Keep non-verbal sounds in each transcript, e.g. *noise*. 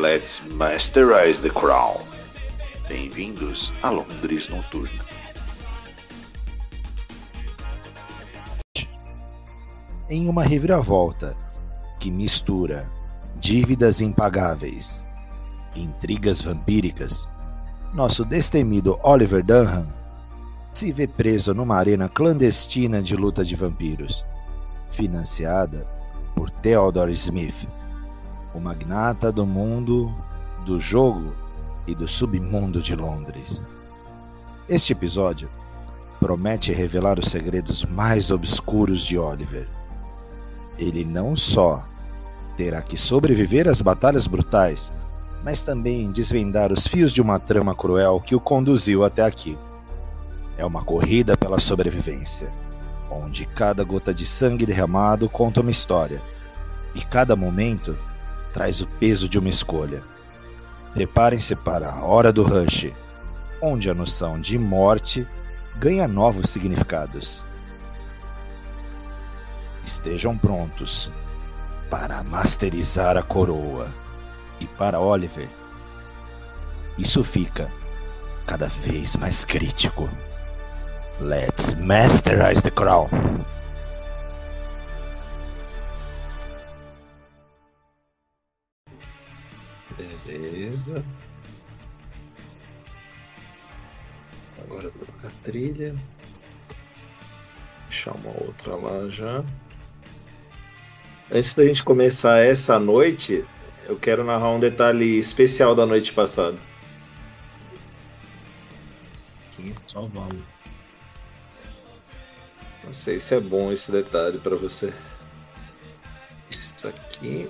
Let's masterize the crown. Bem-vindos a Londres Noturna. Em uma reviravolta que mistura dívidas impagáveis, intrigas vampíricas, nosso destemido Oliver Dunham se vê preso numa arena clandestina de luta de vampiros, financiada por Theodore Smith, o magnata do mundo do jogo e do submundo de Londres. Este episódio promete revelar os segredos mais obscuros de Oliver. Ele não só terá que sobreviver às batalhas brutais, mas também desvendar os fios de uma trama cruel que o conduziu até aqui. É uma corrida pela sobrevivência, onde cada gota de sangue derramado conta uma história, e cada momento traz o peso de uma escolha. Preparem-se para a hora do rush, onde a noção de morte ganha novos significados. Estejam prontos para masterizar a coroa. E para Oliver, isso fica cada vez mais crítico. Let's masterize the crown. Beleza. Agora trocar a trilha. Deixar uma outra lá já. Antes da gente começar essa noite, eu quero narrar um detalhe especial da noite passada. Aqui, só vamos. Não sei se é bom esse detalhe para você. Isso aqui.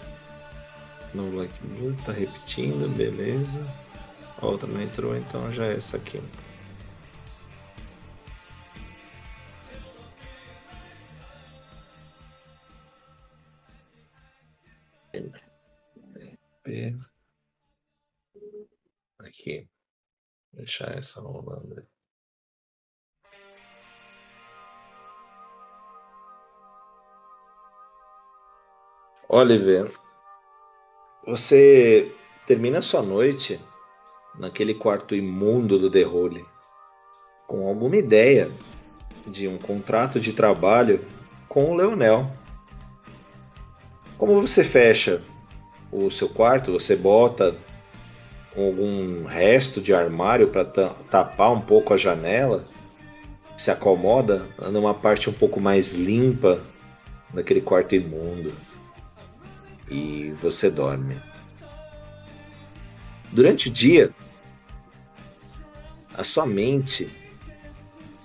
No like blue, tá repetindo, beleza. A outra não entrou, então já é essa aqui. Aqui. Deixar essa rolando. Oliver, você termina sua noite naquele quarto imundo do Hole com alguma ideia de um contrato de trabalho com o Leonel. Como você fecha o seu quarto, você bota algum resto de armário para tapar um pouco a janela, se acomoda numa parte um pouco mais limpa daquele quarto imundo e você dorme. Durante o dia, a sua mente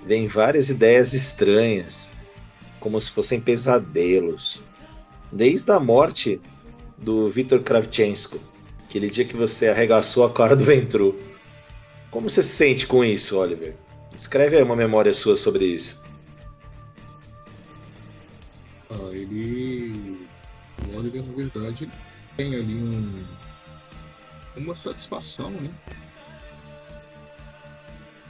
vem várias ideias estranhas, como se fossem pesadelos. Desde a morte do Viktor Kravchenko, aquele dia que você arregaçou a cara do Ventru. Como você se sente com isso, Oliver? Escreve aí uma memória sua sobre isso. Ah, ele. Oliver, na verdade, tem ali um. uma satisfação, né?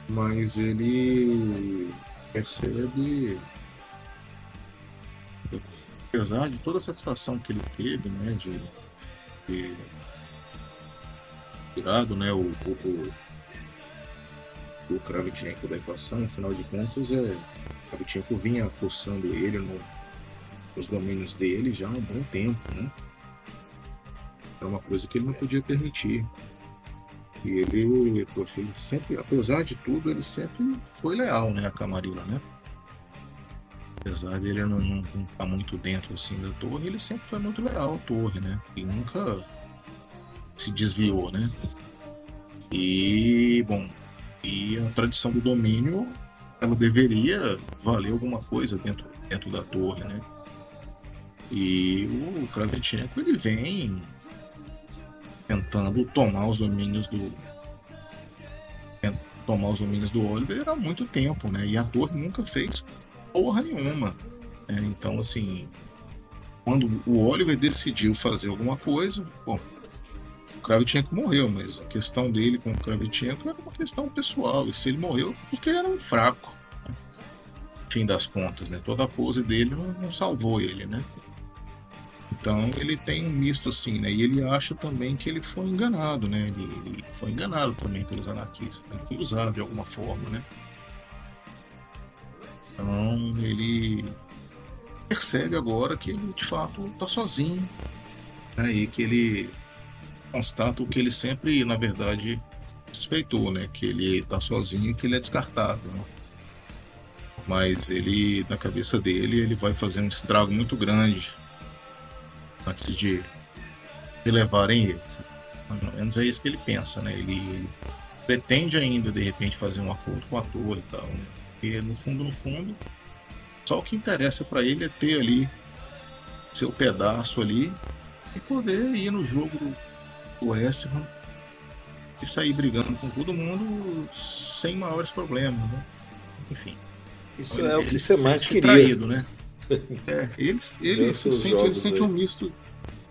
Mas ele percebe apesar de toda a satisfação que ele teve, né, de ter tirado, né, o, o, o, Kravchenko da equação, afinal de contas, é, Kravchenko vinha forçando ele no, nos domínios dele já há um bom tempo, né? Era uma coisa que ele não podia permitir. E ele, poxa, ele sempre, apesar de tudo, ele sempre foi leal, né, a Camarilla, né? apesar dele não, não, não estar tá muito dentro assim da torre, ele sempre foi muito leal à torre, né? E nunca se desviou, né? E, bom, e a tradição do domínio, ela deveria valer alguma coisa dentro, dentro da torre, né? E o Kravchenko, ele vem tentando tomar os domínios do tomar os domínios do Oliver há muito tempo, né? E a torre nunca fez porra nenhuma. Né? Então, assim, quando o Oliver decidiu fazer alguma coisa, bom, o Kravchenko morreu, mas a questão dele com o Kravchenko era uma questão pessoal. E se ele morreu, porque ele era um fraco. Né? Fim das contas, né? Toda a pose dele não, não salvou ele, né? Então ele tem um misto assim, né? E ele acha também que ele foi enganado, né? Ele, ele foi enganado também pelos anarquistas, ele foi usado de alguma forma, né? Então ele percebe agora que ele de fato está sozinho, né? E que ele constata o que ele sempre, na verdade, suspeitou, né? Que ele está sozinho e que ele é descartável. Né? Mas ele, na cabeça dele, ele vai fazer um estrago muito grande antes de, de levarem ele. Mais ou menos é isso que ele pensa, né? Ele, ele pretende ainda, de repente, fazer um acordo com a torre e tal. Né? Porque, no fundo, no fundo, só o que interessa para ele é ter ali seu pedaço ali e poder ir no jogo do West Ham e sair brigando com todo mundo sem maiores problemas, né? Enfim. Isso é o que você mais queria. Traído, né? *laughs* É, ele, ele se sente, ele sente um misto.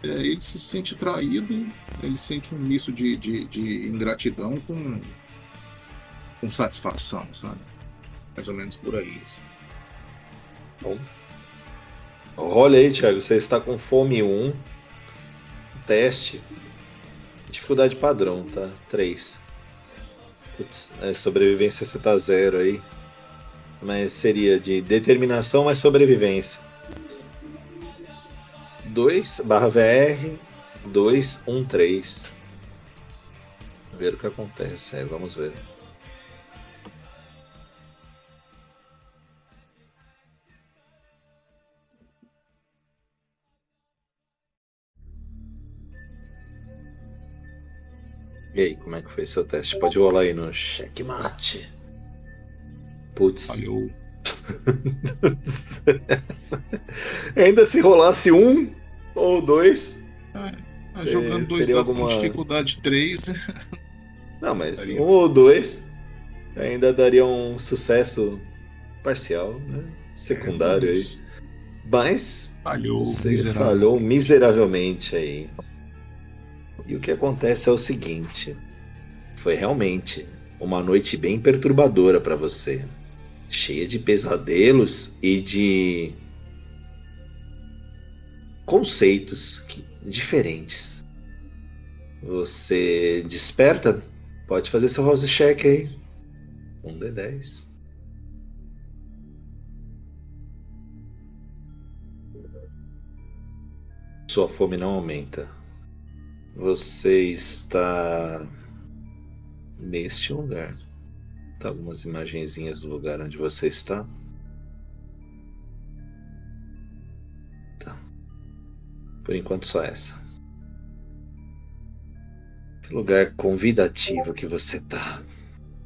É, ele se sente traído, ele sente um misto de, de, de ingratidão com, com satisfação, sabe? Mais ou menos por aí. Assim. Bom. Olha aí, Thiago, você está com fome 1. Teste. Dificuldade padrão, tá? 3. Putz, é, sobrevivência você tá zero aí mas seria de determinação mais sobrevivência. 2 barra VR 213. Ver o que acontece. É, vamos ver. E aí, como é que foi seu teste? Pode rolar aí no checkmate. Putz. Falhou. *laughs* Ainda se rolasse um ou dois. É, jogando dois dados alguma... com dificuldade 3. *laughs* Não, mas daria. um ou dois ainda daria um sucesso parcial, né? Secundário é, aí. Mas falhou, você miseravelmente. falhou miseravelmente aí. E o que acontece é o seguinte: foi realmente uma noite bem perturbadora para você cheia de pesadelos e de conceitos que, diferentes. Você desperta, pode fazer seu house check aí. Um D10. Sua fome não aumenta. Você está neste lugar algumas imagenzinhas do lugar onde você está. Tá. Por enquanto só essa. Que lugar convidativo que você tá.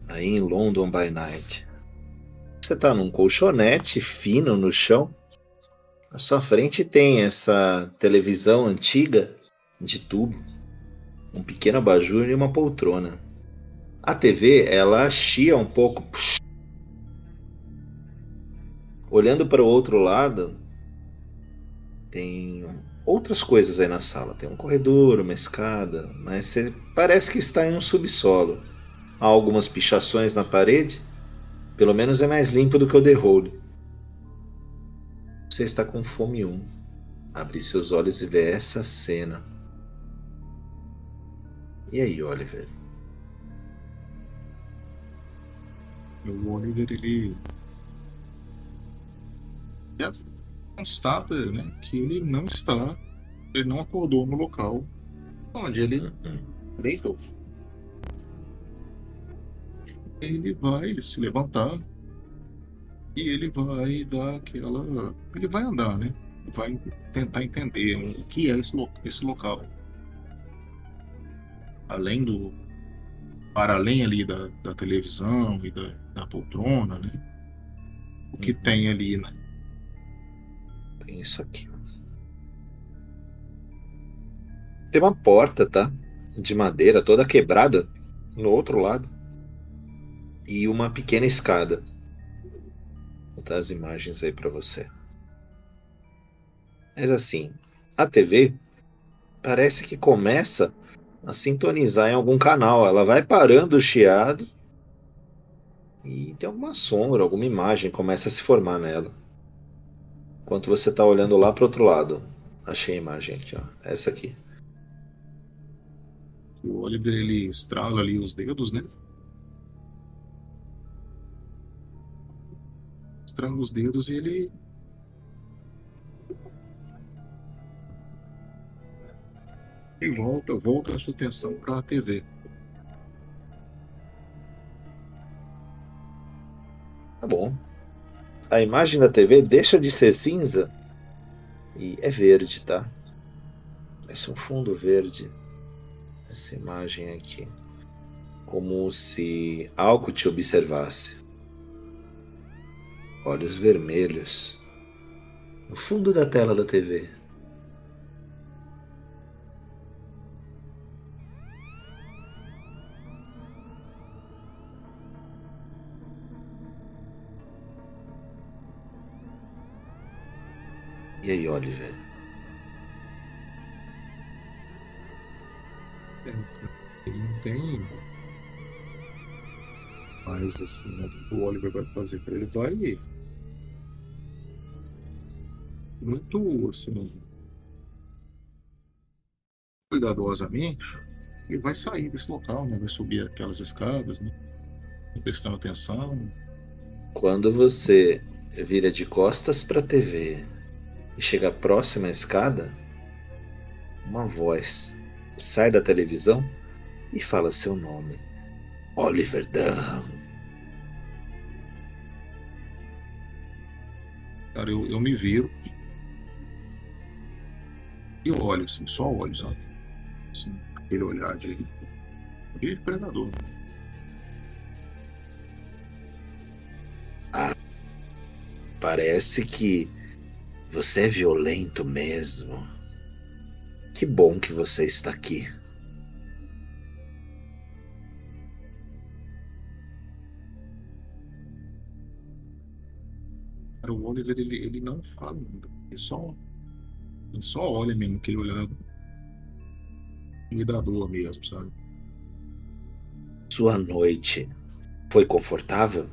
Aí em London by Night. Você tá num colchonete fino no chão. À sua frente tem essa televisão antiga de tubo, um pequeno abajur e uma poltrona. A TV, ela chia um pouco. Olhando para o outro lado, tem outras coisas aí na sala. Tem um corredor, uma escada, mas parece que está em um subsolo. Há algumas pichações na parede. Pelo menos é mais limpo do que o The Hole. Você está com fome 1. Abre seus olhos e vê essa cena. E aí, Oliver? O Oliver ele constata né, que ele não está, ele não acordou no local onde ele deitou. Ele vai se levantar e ele vai dar aquela. Ele vai andar, né? Vai tentar entender o que é esse, lo... esse local. Além do. Para além ali da, da televisão e da, da poltrona, né? O que uhum. tem ali, né? Tem isso aqui. Tem uma porta, tá? de madeira toda quebrada no outro lado e uma pequena escada. Vou botar as imagens aí para você. Mas assim, a TV parece que começa a sintonizar em algum canal. Ela vai parando o chiado e tem alguma sombra, alguma imagem começa a se formar nela. Enquanto você está olhando lá para outro lado. Achei a imagem aqui, ó. Essa aqui. O Oliver ele estrala ali os dedos, né? Estrala os dedos e ele e volta, volta a sua atenção para a TV. Tá bom. A imagem da TV deixa de ser cinza e é verde, tá? Parece um fundo verde. Essa imagem aqui. Como se algo te observasse. Olhos vermelhos. No fundo da tela da TV. E aí, Oliver? É, ele não tem. Faz assim, né? o Oliver vai fazer para ele, vai. Muito assim. Cuidadosamente, ele vai sair desse local, né? Vai subir aquelas escadas, né? Prestando atenção. Quando você vira de costas para a TV e chega próxima à escada, uma voz sai da televisão e fala seu nome: Oliver Dunham. Cara, eu, eu me viro e olho, assim, só olho, sabe? Assim, aquele olhar de, de predador. Ah, parece que você é violento mesmo. Que bom que você está aqui. O Oliver, ele, ele não fala, ele só, ele só olha mesmo, aquele olhar intimidador mesmo, sabe? Sua noite foi confortável?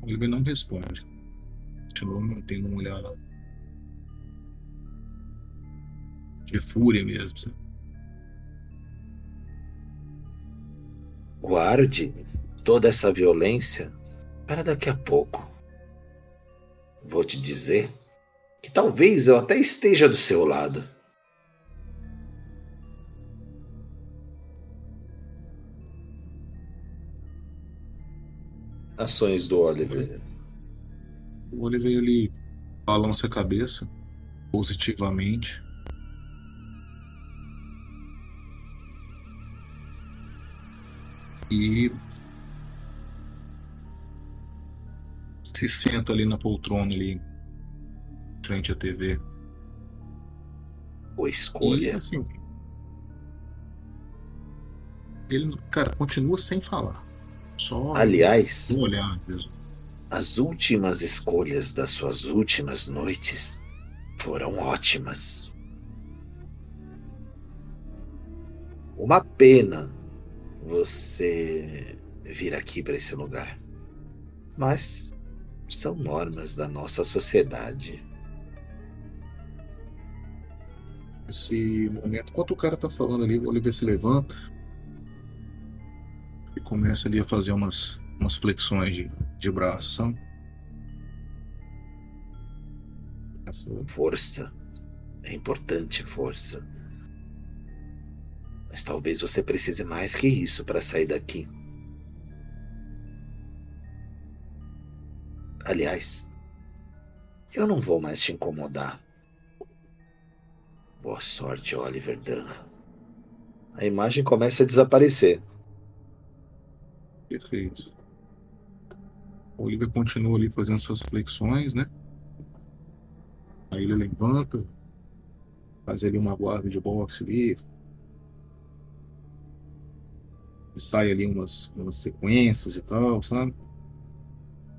O Oliver não responde continua mantendo um olhar de fúria mesmo. Guarde toda essa violência para daqui a pouco. Vou te dizer que talvez eu até esteja do seu lado. Ações do Oliver. O Oliver ele balança a cabeça positivamente. E se senta ali na poltrona ali frente à TV. Boa escolha. E, assim, ele, cara, continua sem falar. Só Aliás, um olhar mesmo. As últimas escolhas das suas últimas noites foram ótimas. Uma pena você vir aqui para esse lugar. Mas são normas da nossa sociedade. Esse momento, enquanto o cara tá falando ali, o Oliver se levanta e começa ali a fazer umas, umas flexões de, de braço, sabe? Força. É importante força. Mas talvez você precise mais que isso para sair daqui. Aliás, eu não vou mais te incomodar. Boa sorte, Oliver Dunn. A imagem começa a desaparecer. Perfeito. O Oliver continua ali fazendo suas flexões, né? Aí ele levanta, faz ali uma guarda de boxe ali. Sai ali umas, umas sequências e tal, sabe?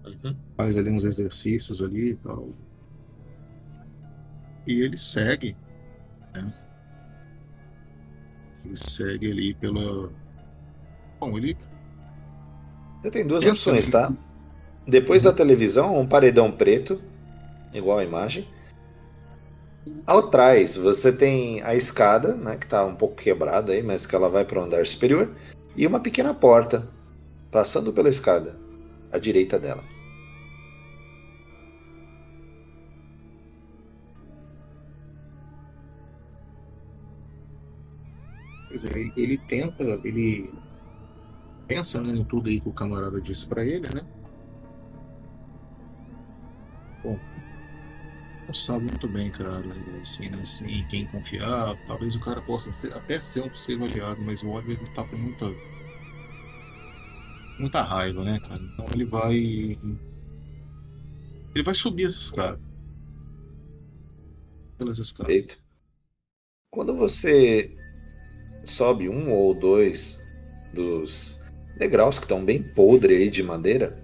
Uhum. Faz ali uns exercícios ali e tal. E ele segue, né? Ele segue ali pela. Bom, ele. Você tem duas Pensa opções, ali. tá? Depois da televisão, um paredão preto, igual a imagem. Ao trás, você tem a escada, né, que tá um pouco quebrada aí, mas que ela vai para o andar superior, e uma pequena porta passando pela escada, à direita dela. Pois é, ele, ele tenta, ele pensa né, em tudo aí que o camarada disse pra ele, né? Bom, não sabe muito bem, cara, assim, né, assim, em quem confiar. Talvez o cara possa ser- até ser um possível aliado, mas o Oliver ele tá com muita, muita raiva, né, cara? Então ele vai, ele vai subir essa escada, pelas escadas. Perfeito. Quando você sobe um ou dois dos degraus que estão bem podre aí de madeira,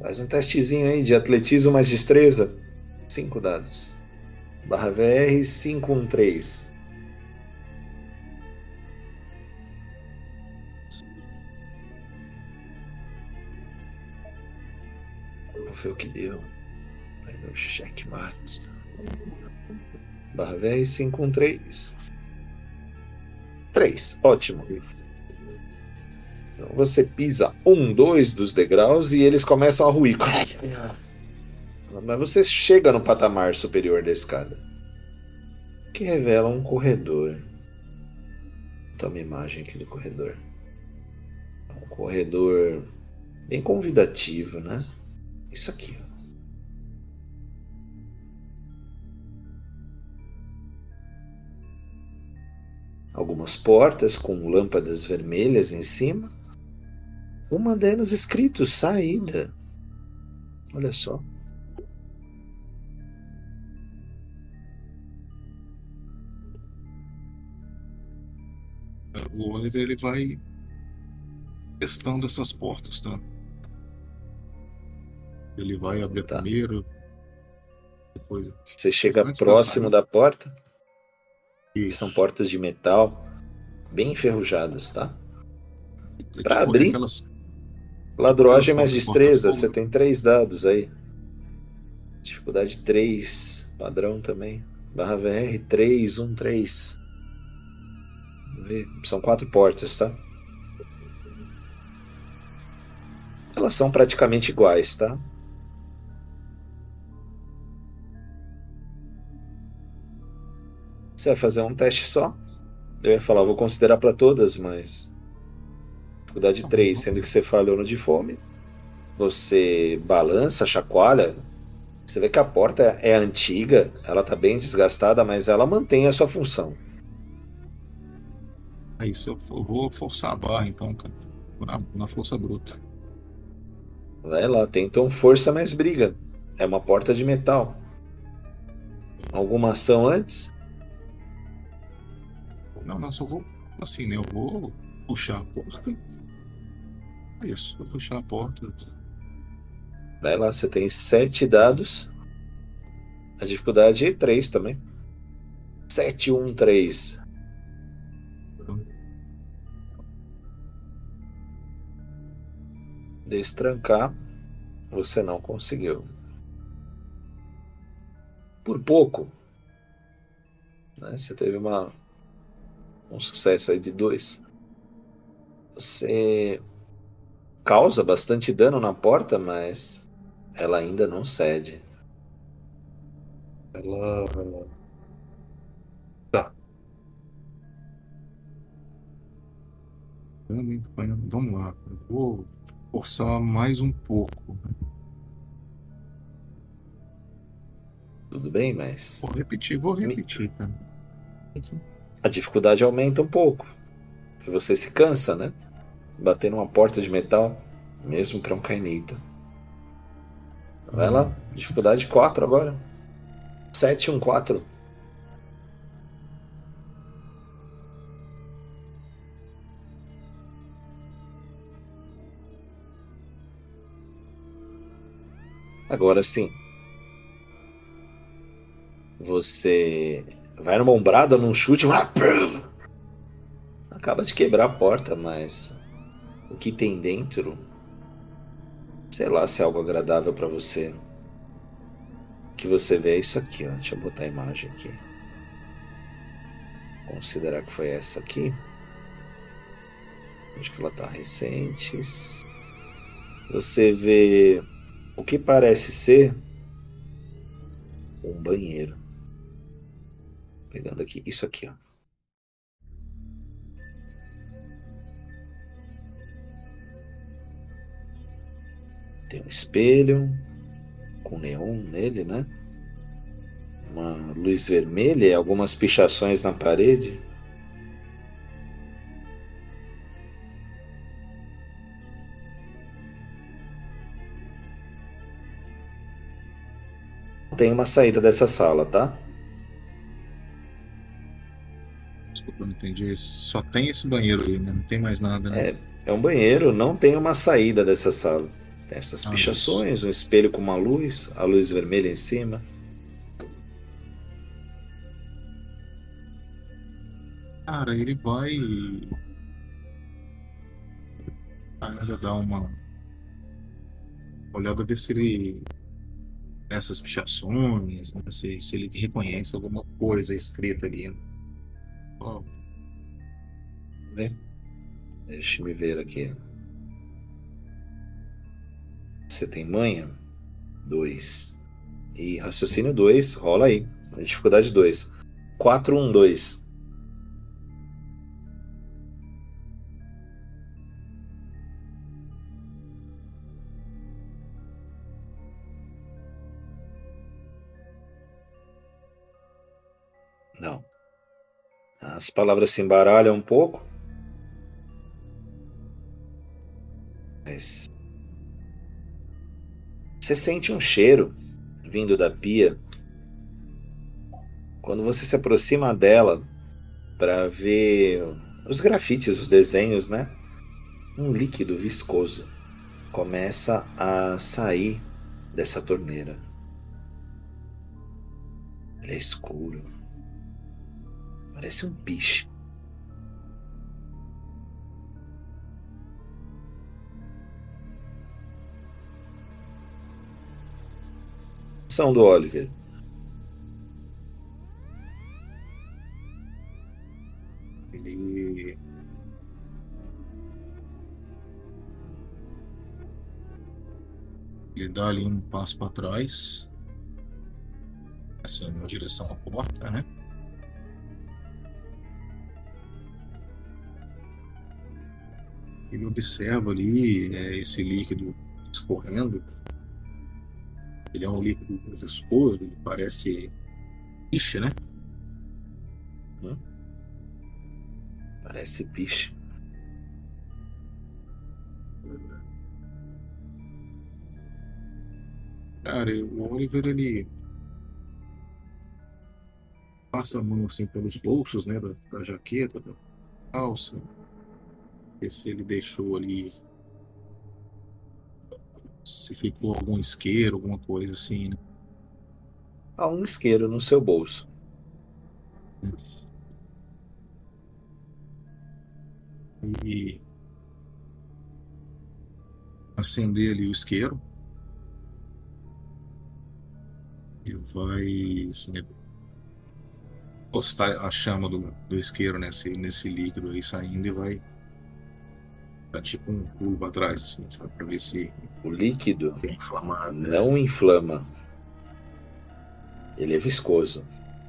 faz um testezinho aí de atletismo mais destreza. Cinco dados. Barra VR 513. Vamos ver o que deu. Vai no checkmate. Barra VR 513. 3. Ótimo. Então você pisa um, dois dos degraus e eles começam a ruir. Mas você chega no patamar superior da escada, que revela um corredor. Toma a imagem aqui do corredor. Um corredor bem convidativo, né? Isso aqui. ó. Algumas portas com lâmpadas vermelhas em cima. Uma delas escrito saída. Olha só. O Oliver ele vai testando essas portas, tá? Ele vai abrir Tá. primeiro, depois Você chega Antes da próximo saída. da porta. Isso. São portas de metal bem enferrujadas, tá? Pra tipo abrir, aquelas- Ladroagem mais Portas, destreza. Você tem três dados aí. Dificuldade 3. Padrão também. Barra VR 313. Vamos ver. São quatro portas, tá? Elas são praticamente iguais, tá? Você vai fazer um teste só? Eu ia falar, vou considerar para todas, mas. Dificuldade Tá bom. 3, sendo que você falhou no de fome. Você balança, chacoalha. Você vê que a porta é antiga, ela tá bem desgastada, mas ela mantém a sua função. Aí se eu vou forçar a barra, então, cara. Na, na força bruta. Vai lá, tentam força mais briga. É uma porta de metal. Alguma ação antes? Não, não, só vou. Assim, né? Eu vou puxar a porta. Isso, vou puxar a porta. Vai lá, você tem sete dados. A dificuldade é 3 também. 7, 1, 3. Destrancar, você não conseguiu. Por pouco. Né? Você teve uma, um sucesso aí de 2. Você causa bastante dano na porta, mas ela ainda não cede. Ela. Tá. Vamos lá. Vou forçar mais um pouco. Tudo bem, mas Vou repetir, vou repetir, cara. a dificuldade aumenta um pouco. Porque você se cansa, né? bater numa porta de metal, mesmo para um Kainita. Vai lá, dificuldade 4 agora. 7, 1, 4. Agora sim. Você vai numa ombrada, num chute. *laughs* Acaba de quebrar a porta, mas que tem dentro, sei lá se é algo agradável para você. O que você vê é isso aqui, ó. Deixa eu botar a imagem aqui. Considerar que foi essa aqui. Acho que ela tá recente. Você vê o que parece ser um banheiro. Pegando aqui, isso aqui, ó. Tem um espelho com neon nele, né? Uma luz vermelha e algumas pichações na parede. Tem uma saída dessa sala, tá? Desculpa, não entendi. Só tem esse banheiro aí, né? Não tem mais nada, né? É, é um banheiro, não tem uma saída dessa sala. Tem essas Ah, pichações, um espelho com uma luz, a luz vermelha em cima. Cara, ele vai. Ainda dar uma olhada, ver se ele. Essas pichações, né? se, se ele reconhece alguma coisa escrita ali. né? Ó, Vê? Deixa me ver aqui. Você tem manha? Dois. E raciocínio 2, rola aí. Dificuldade 2. 4, 1, 2. Não. As palavras se embaralham um pouco. Mas. Você sente um cheiro vindo da pia. Quando você se aproxima dela para ver os grafites, os desenhos, né? Um líquido viscoso começa a sair dessa torneira. Ele é escuro. Parece um piche. Do Oliver. Ele. Ele dá ali um passo para trás. Assim, na direção à porta, né? Ele observa ali é, esse líquido escorrendo. Ele é um líquido viscoso, ele parece piche, né? Parece piche. Cara, o Oliver ele passa a mão assim pelos bolsos, né, da, da jaqueta, da calça, ver se ele deixou ali, se ficou algum isqueiro, alguma coisa assim, né? Há um isqueiro no seu bolso. E acender ali o isqueiro e vai assim, postar a chama do, do isqueiro nesse, nesse líquido aí saindo e vai dar tipo um pulo para trás, assim, sabe? Pra ver se O líquido é inflamado. né? não inflama. Ele é viscoso.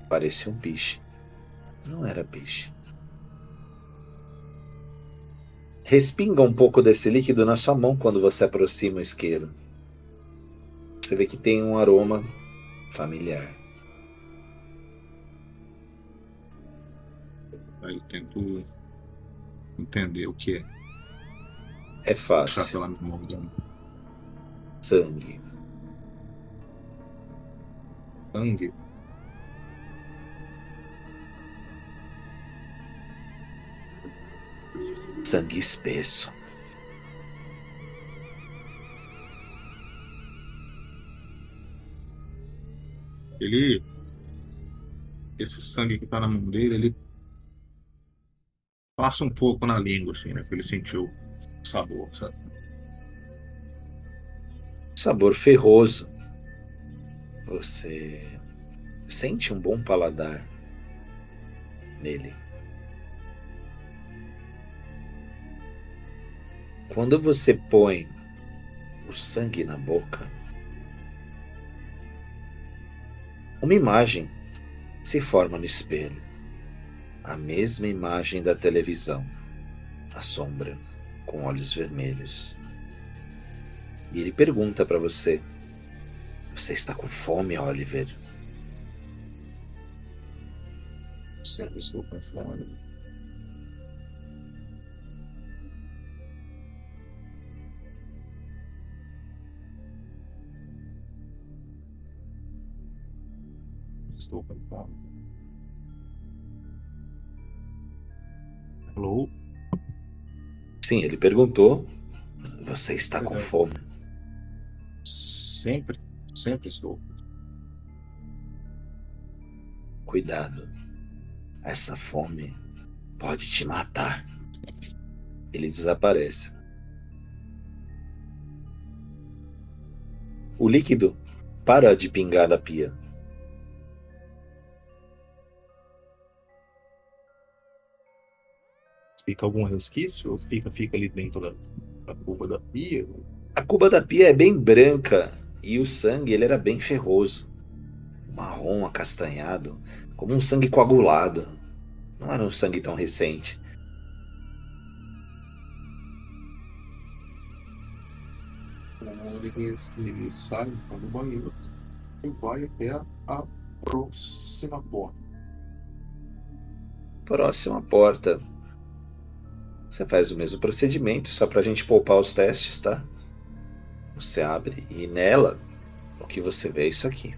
Parecia um piche. Não era piche. Respinga um pouco desse líquido na sua mão quando você aproxima o isqueiro. Você vê que tem um aroma familiar. Aí eu tento entender o que é. É fácil. Sangue. Sangue. Sangue espesso. Ele. Esse sangue que tá na mão dele, ele passa um pouco na língua, assim, né? Que ele sentiu sabor? Sabor ferroso. Você sente um bom paladar nele. Quando você põe o sangue na boca, uma imagem se forma no espelho. A mesma imagem da televisão. A sombra com olhos vermelhos. E ele pergunta para você: Você está com fome, Oliver? Sempre estou com fome. Estou com fome. Alô? Sim, ele perguntou: Você está com fome? Sempre, sempre estou. Cuidado. Essa fome pode te matar. Ele desaparece. O líquido para de pingar da pia. Fica algum resquício ou fica, fica ali dentro da, da cuba da pia? A cuba da pia é bem branca e o sangue ele era bem ferroso. Marrom acastanhado, como um sangue coagulado. Não era um sangue tão recente. Ele, ele sai do banheiro e vai até a próxima porta. Próxima porta. Você faz o mesmo procedimento, só para a gente poupar os testes, tá? Você abre e nela o que você vê é isso aqui.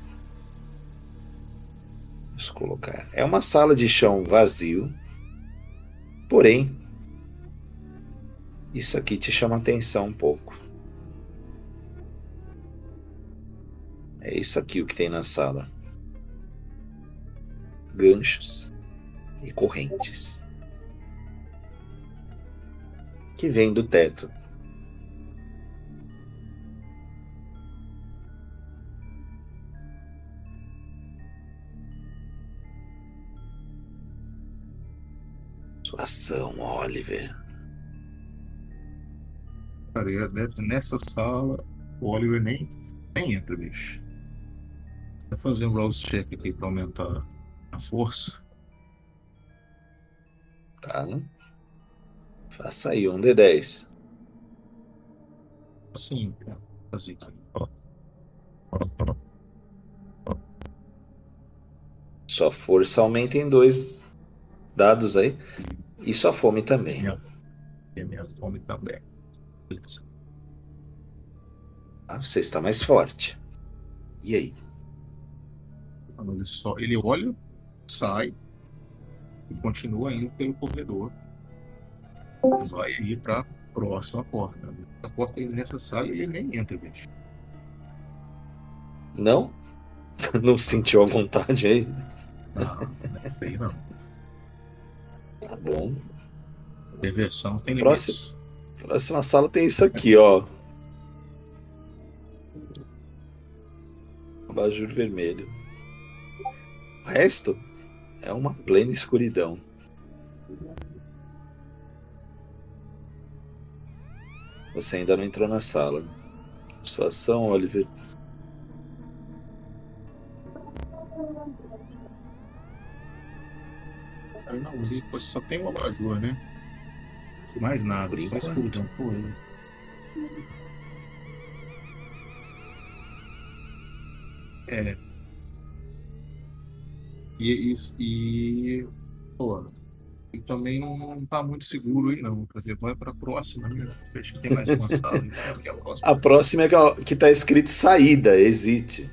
Vamos colocar. É uma sala de chão vazio. Porém, isso aqui te chama atenção um pouco. É isso aqui o que tem na sala: ganchos e correntes que vêm do teto. Sua ação, Oliver. Cara, é nessa sala, o Oliver nem, nem entra, bicho. Vou fazer um rouse check aqui pra aumentar a força. Tá. Faça aí um D10. Assim, cara. Fazer aqui. Sua força aumenta em dois dados aí. E sua fome também. E minha fome também. Beleza. Ah, você está mais forte. E aí? Ele, só, ele olha, sai e continua indo pelo corredor. Vai ir pra próxima porta. A porta nessa sala ele nem entra, bicho. Não? *laughs* Não sentiu a vontade aí? Não, não sei não. Tá bom. Diversão tem limites. Próxima sala tem isso aqui, ó. Abajur vermelho. O resto é uma plena escuridão. Você ainda não entrou na sala. Sua ação, Oliver. Não, só tem o abajur, né? Mais nada. Por só escuridão, foi. É. E, e, e pô, ele também não, não tá muito seguro aí, não. Quer dizer, vai pra próxima, né? Você acha que tem mais uma sala? Então, que é a próxima. A próxima é que, ó, que tá escrito saída, existe.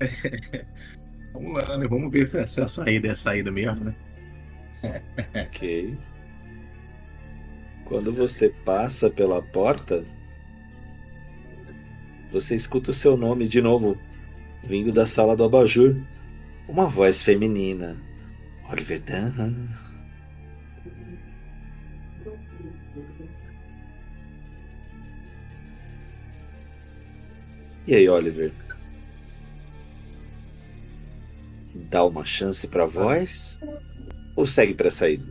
*laughs* Vamos lá, né? Vamos ver se é- se a saída é a saída mesmo, né? *laughs* Ok. Quando você passa pela porta, você escuta o seu nome de novo vindo da sala do abajur, uma voz feminina. Oliver Dunham. E aí, Oliver? Dá uma chance pra voz ou segue pra saída?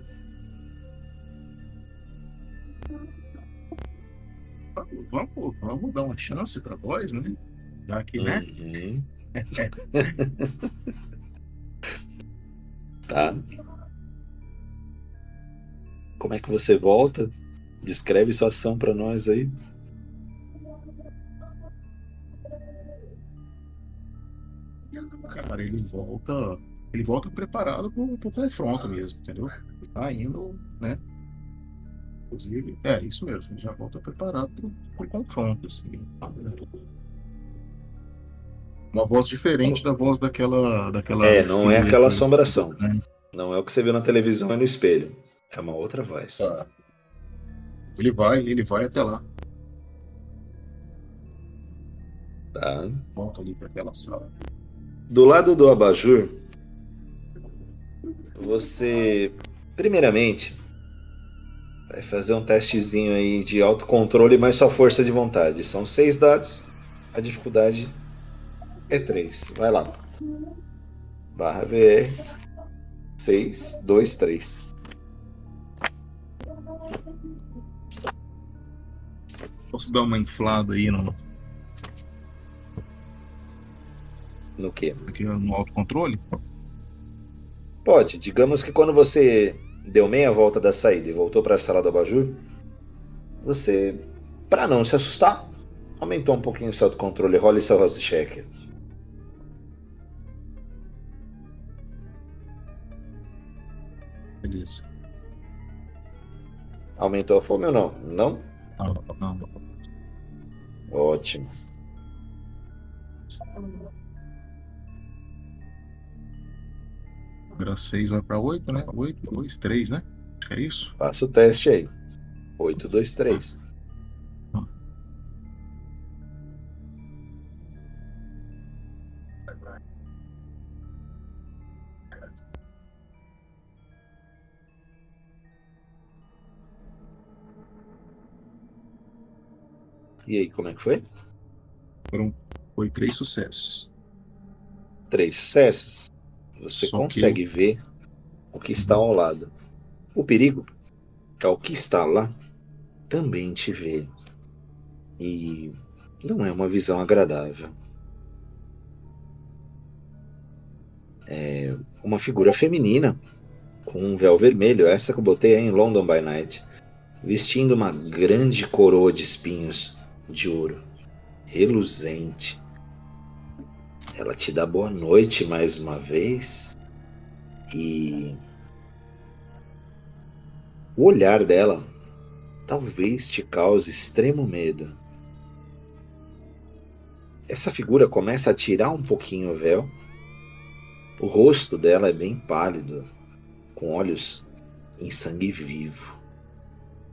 Vamos, vamos dar uma chance pra voz, né? Já que, né? Uhum. *laughs* tá. Como é que você volta? Descreve sua ação pra nós aí. Cara, ele volta. Ele volta preparado pro, pro confronto mesmo, entendeu? Tá indo, né? Inclusive, é isso mesmo, ele já volta preparado pro, pro confronto, assim. Uma voz diferente da voz daquela. daquela É, não é aquela assombração. né? Não é o que você viu na televisão e no espelho. É uma outra voz. Tá. Ele vai, ele vai até lá, Tá? volta ali para aquela sala. Do lado do abajur, você, primeiramente, vai fazer um testezinho aí de autocontrole mais sua força de vontade. São seis dados, a dificuldade é três. Vai lá. Barra VR 6, 2, 3. Posso dar uma inflada aí no, No que? aqui no autocontrole? Pode. Digamos que quando você deu meia volta da saída e voltou para a sala do abajur, você, para não se assustar, aumentou um pouquinho o seu autocontrole. Role seu house check. Beleza. Aumentou a fome ou não? Não? Não, não. Ótimo. Agora 6 vai para 8, né? 8, 2, 3, né? Acho que é isso. Faça o teste aí. 8, 2, 3. E aí, como é que foi? Foram, foi três sucessos. Três sucessos. Você Só que- consegue ver o que está ao lado. O perigo é o que está lá também te vê. E não é uma visão agradável. É uma figura feminina com um véu vermelho, essa que eu botei aí em London by Night, vestindo uma grande coroa de espinhos de ouro, reluzente. Ela te dá boa noite mais uma vez e o olhar dela talvez te cause extremo medo. Essa figura começa a tirar um pouquinho o véu. O rosto dela é bem pálido, com olhos em sangue vivo.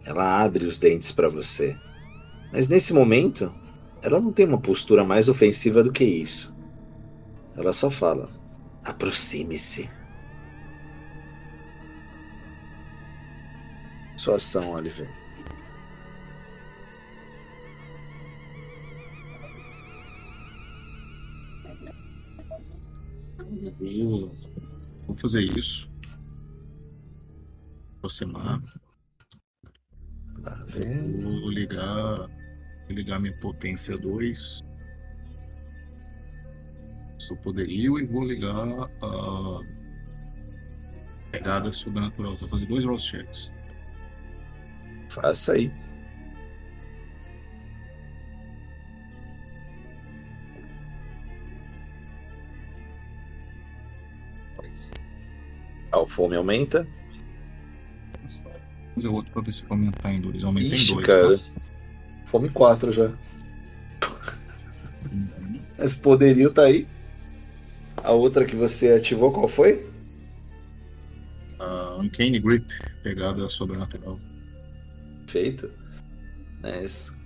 Ela abre os dentes para você. Mas nesse momento, ela não tem uma postura mais ofensiva do que isso. Ela só fala: aproxime-se. Sua ação, Oliver. Vou, fazer isso. Aproximar. Tá vendo? Vou ligar. Vou ligar minha potência 2. Seu poderio e vou ligar a pegada sobrenatural. Vou fazer dois roll checks. Faça aí. A fome aumenta. Fazer outro pra ver se vai aumentar em dois. Aumenta Ixi, em dois. cara. Tá? Fome 4 já. Uhum. Esse poderio tá aí. A outra que você ativou, qual foi? A Uncanny Grip, pegada sobrenatural. Feito. Mas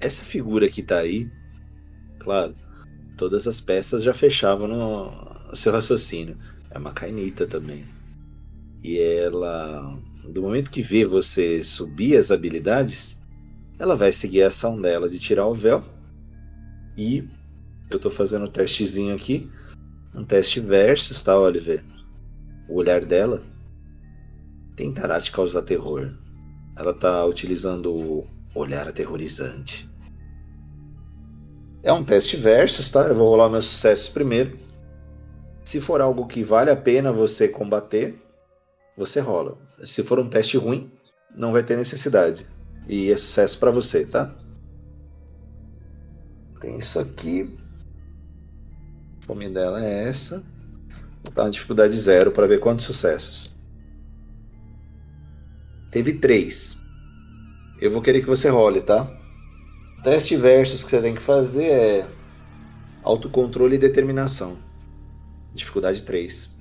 essa figura que tá aí, claro, todas as peças já fechavam no seu raciocínio. É uma cainita também. E ela, do momento que vê você subir as habilidades, ela vai seguir a ação dela de tirar o véu. E eu tô fazendo um testezinho aqui. Um teste versus, tá, Oliver? O olhar dela tentará te causar terror. Ela tá utilizando o olhar aterrorizante. É um teste versus, tá? Eu vou rolar meus sucessos primeiro. Se for algo que vale a pena você combater, você rola. Se for um teste ruim, não vai ter necessidade. E é sucesso para você, tá? Tem isso aqui. Fome dela é essa. Vou dar uma dificuldade zero para ver quantos sucessos. Teve três. Eu vou querer que você role, tá? Teste versus que você tem que fazer é autocontrole e determinação. Dificuldade 3.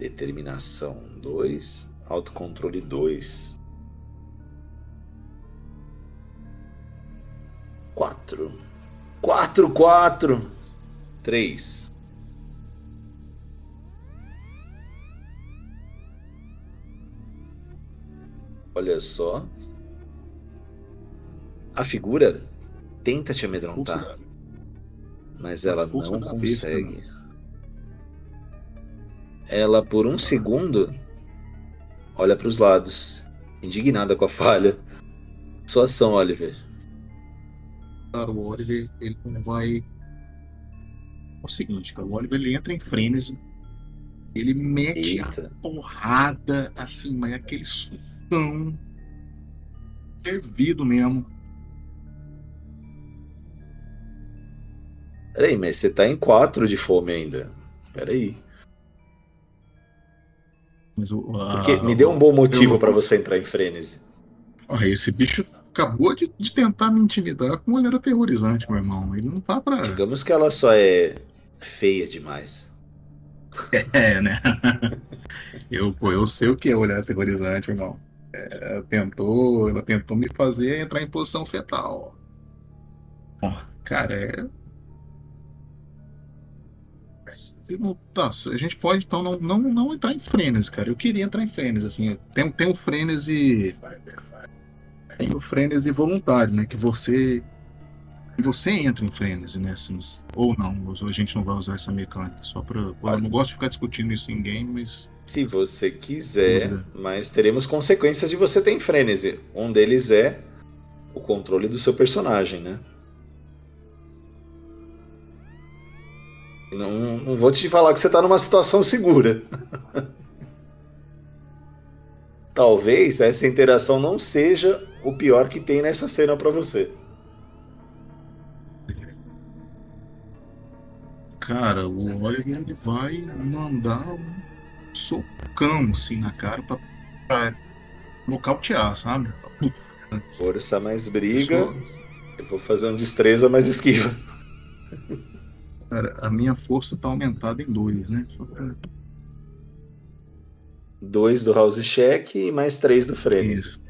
Determinação 2. Autocontrole 2. 4. 4, 4. 3. Olha só. A figura tenta te amedrontar, mas ela não consegue. Ela, por um segundo, olha para os lados, indignada com a falha. Sua ação, Oliver. Cara, o Oliver, ele não vai. É o seguinte, cara, o Oliver ele entra em frenesi, ele mete Eita. a porrada, assim, mas é aquele socão fervido mesmo. Peraí, mas você tá em 4 de fome ainda. Peraí. Mas o, a- Porque me deu um bom motivo para você entrar em frenesi. Ah, esse bicho acabou de, de tentar me intimidar com um olhar aterrorizante, meu irmão. Ele não tá pra. Digamos que ela só é feia demais. É, né? *laughs* eu, eu sei o que é olhar aterrorizante, irmão. É, tentou, ela tentou me fazer entrar em posição fetal. Cara, é. Nossa, a gente pode então não, não, não entrar em frenesi, cara. Eu queria entrar em frenesi, assim. Tem, tem o frenesi. Tem o frenesi voluntário, né? Que você. você entra em frenesi, né? assim, ou não, a gente não vai usar essa mecânica. Só pra. Eu não gosto de ficar discutindo isso em game, mas. Se você quiser, Uhum. mas teremos consequências de você ter em frenesi. Um deles é o controle do seu personagem, né? Não, não vou te falar que você tá numa situação segura. *laughs* Talvez essa interação não seja o pior que tem nessa cena pra você. Cara, o ele vai mandar um socão assim na cara pra, pra nocautear, sabe? Força mais briga. Eu vou fazer um destreza mais esquiva. Cara, a minha força tá aumentada em dois, né? Só pra... Dois do house check e mais três do frenesi. Isso.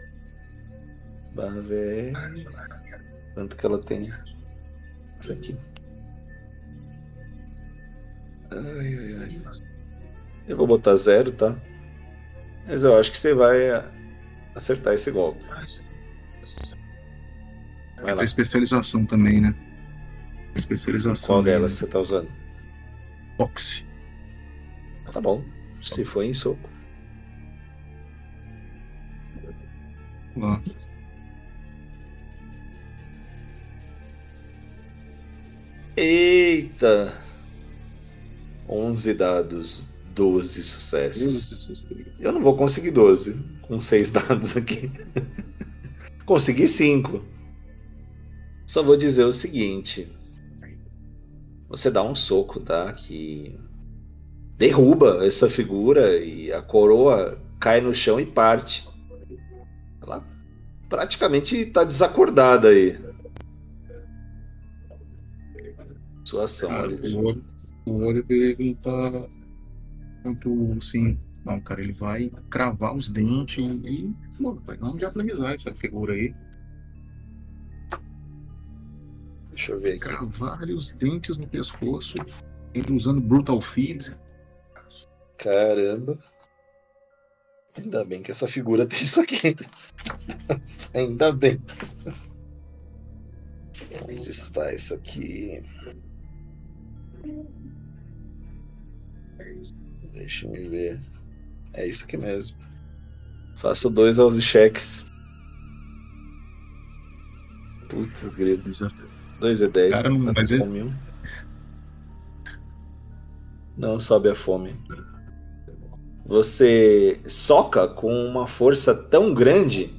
Barra VR. Quanto que ela tem? Isso aqui. Ai, ai, ai. Eu vou botar zero, tá? Mas eu acho que você vai acertar esse golpe. Vai lá. A especialização também, né? Especialização. Qual delas você tá usando? Boxe. Tá bom. Se for em soco. Lá. Eita! 11 dados, 12 sucessos. Eu não vou conseguir 12 com 6 *laughs* dados aqui. Consegui 5. Só vou dizer o seguinte: você dá um soco, tá? Que derruba essa figura e a coroa cai no chão e parte. Ela praticamente tá desacordada aí. Sua ação, Cara, Oliver. o Oli- o Oliver ele não tá muito assim. Não, cara, ele vai cravar os dentes e pô, vai dar um diablerizar essa figura aí. Deixa eu ver aqui. Dentes no pescoço, ele usando Brutal Feed. Caramba. Ainda bem que essa figura *laughs* tem isso aqui. Ainda bem. Onde está isso aqui? Deixa eu ver. É isso aqui mesmo. Faço dois aos cheques. Putz, grito. Dois e dez. Cara, não- Tá mas ele-. Não sobe a fome. Você soca com uma força tão grande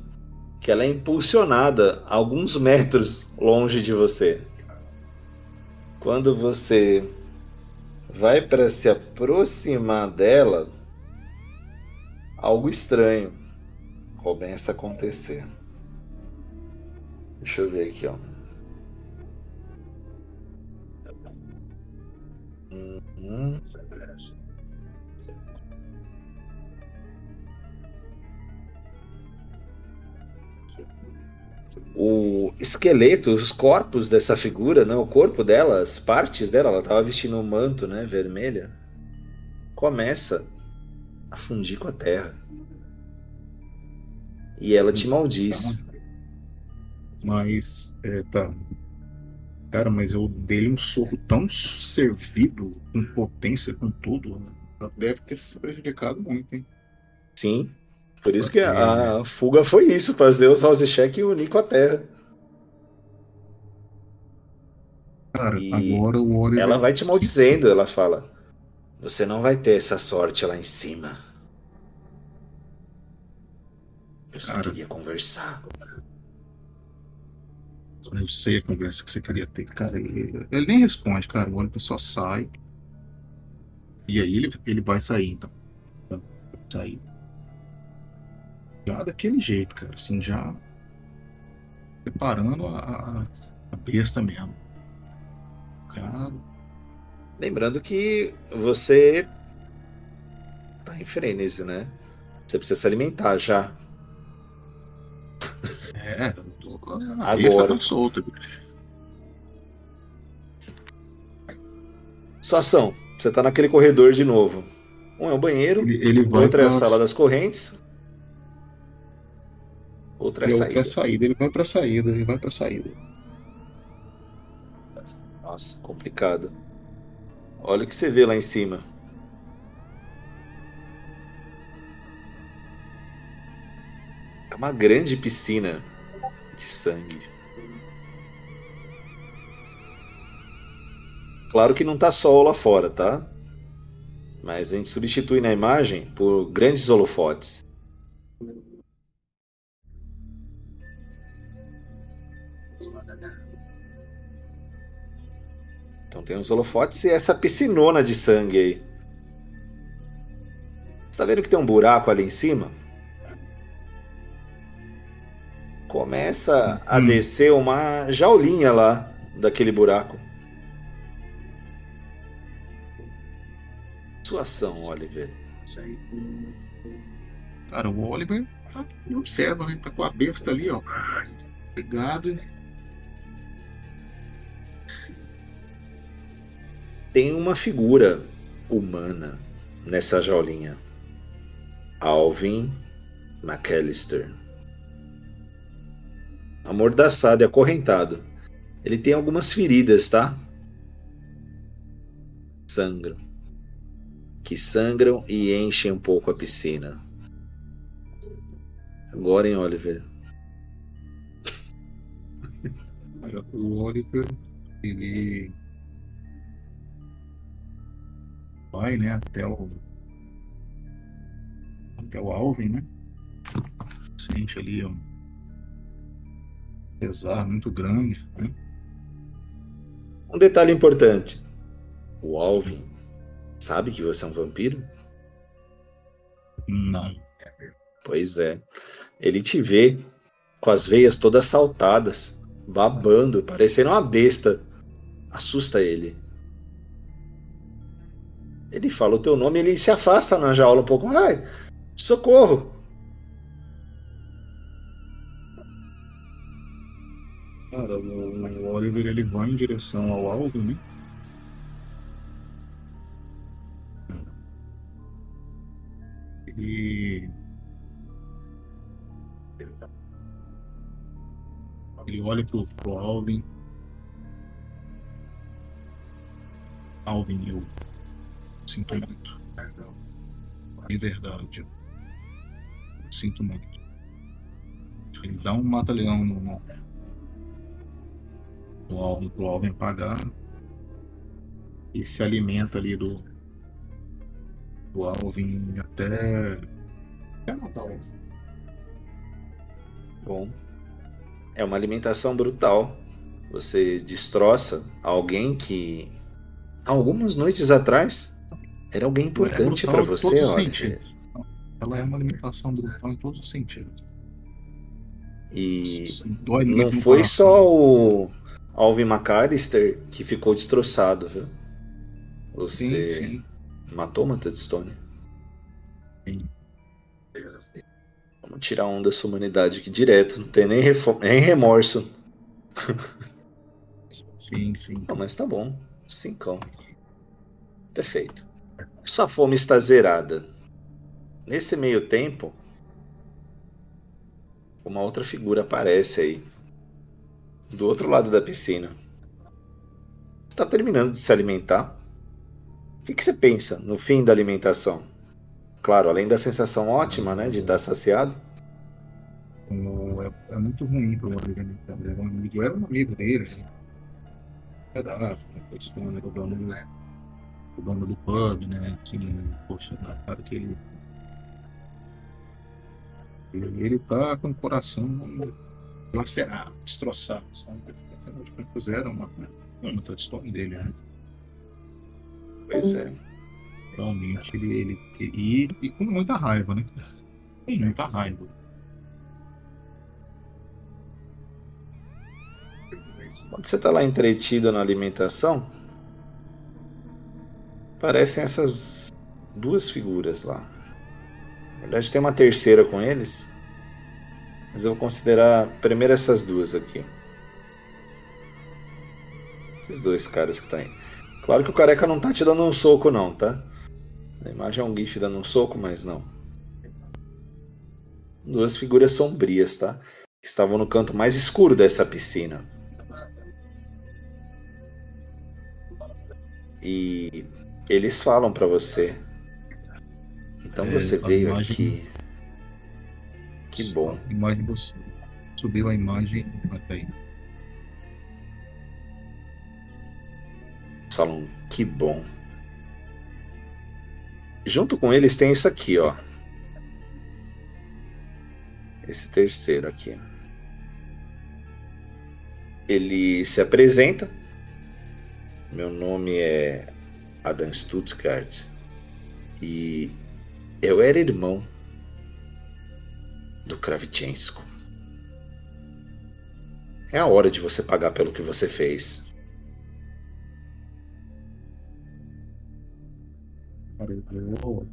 que ela é impulsionada alguns metros longe de você. Quando você vai para se aproximar dela, algo estranho começa a acontecer. Deixa eu ver aqui, ó. Uhum. O esqueleto, os corpos dessa figura, né, o corpo dela, as partes dela, ela estava vestindo um manto, né, vermelha, começa a fundir com a terra. E ela te maldiz. Mas, é, tá. Cara, mas eu dei um soco tão servido, com potência, com tudo. né? Ela deve ter se prejudicado muito, hein? Sim. Por isso que a, a fuga foi isso, fazer os house check e unir com a terra. Cara, E agora o Oliver. Ela vai te maldizendo, ela fala: Você não vai ter essa sorte lá em cima. Eu só Cara. queria conversar. Eu não sei a conversa que você queria ter, cara. Ele, ele nem responde, cara. O Oliver só sai. E aí ele, ele vai sair, então. Vai sair. Já daquele jeito, cara. Assim, já. Preparando a, a- besta mesmo. Cara. Lembrando que você tá em frenesi, né? Você precisa se alimentar já. É, Agora. tá solta, bicho. Sua ação: Você tá naquele corredor de novo. Um é o banheiro, Ele, ele vai outra é a sala das correntes, outra é a saída. saída. Ele vai pra saída, ele vai pra saída. Nossa, complicado. Olha o que você vê lá em cima. É uma grande piscina de sangue. Claro que não tá sol lá fora, tá? Mas a gente substitui na imagem por grandes holofotes. Então tem os holofotes e essa piscinona de sangue aí. Você tá vendo que tem um buraco ali em cima? Começa a Hum. descer uma jaulinha lá daquele buraco. Sua ação, Oliver. Cara, o Oliver tá, observa, né? Tá com a besta ali, ó. Pegado. Tem uma figura humana nessa jaulinha. Alvin McAllister. Amordaçado e acorrentado. Ele tem algumas feridas, tá? Sangram. Que sangram e enchem um pouco a piscina. Agora, hein, Oliver? O Oliver, ele vai, né, até o até o Alvin, né? Sente ali um pesar muito grande, né? Um detalhe importante. O Alvin sabe que você é um vampiro? Não. Pois é. Ele te vê com as veias todas saltadas, babando, parecendo uma besta. Assusta ele. Ele fala o teu nome, ele se afasta na jaula um pouco. Ai, socorro! Cara, o, o Oliver ele vai em direção ao alvo, né? Ele. Ele olha pro, pro Alvin. Alvin, eu sinto muito. De verdade. Sinto muito. Ele dá um mata-leão no, no Alvin pro Alvin pagar. E se alimenta ali do, do Alvin até. até matar o Alvin. Bom. É uma alimentação brutal. Você destroça alguém que algumas noites atrás era alguém importante É para você, olha. Ela é uma alimentação brutal em todos os sentidos. E não foi só o Alvin McAllister que ficou destroçado, viu? Você Sim, sim. matou uma Touchstone. Sim. Vamos tirar um da sua humanidade aqui direto, não tem nem, nem remorso. Sim, sim. Não, mas tá bom. Cincão. Perfeito. Sua fome está zerada. Nesse meio tempo, uma outra figura aparece aí. Do outro lado da piscina. Está terminando de se alimentar. O que, que você pensa no fim da alimentação? Claro, além da sensação ótima, né, de estar saciado. O- É, é muito ruim né? cara? Ele era um amigo, era um amigo dele. né? É da né? Stone, era o dono, do- o dono do pub, né? Assim, poxa, cara que ele. Ele, ele tá com o coração lacerado, destroçado, sabe? Afinal de contas, era uma, uma touchstone dele, né? Pois é. Realmente, ele, ele, e, e com muita raiva, né? Com muita raiva. Quando você está lá entretido na alimentação, aparecem essas duas figuras lá. Na verdade, tem uma terceira com eles, mas eu vou considerar primeiro essas duas aqui. Esses dois caras que tá aí. Claro que o careca não tá te dando um soco, não, tá? A imagem é um GIF dando um soco, mas não. Duas figuras sombrias, tá? Que estavam no canto mais escuro dessa piscina. E eles falam pra você. Então É, você veio imagem- aqui. Que bom. A imagem subiu a imagem até aí. Falam, que bom. Junto com eles tem isso aqui, ó. Esse terceiro aqui. Ele se apresenta. Meu nome é Adam Stuttgart. E eu era irmão do Kravchensko. É a hora de você pagar pelo que você fez. Eu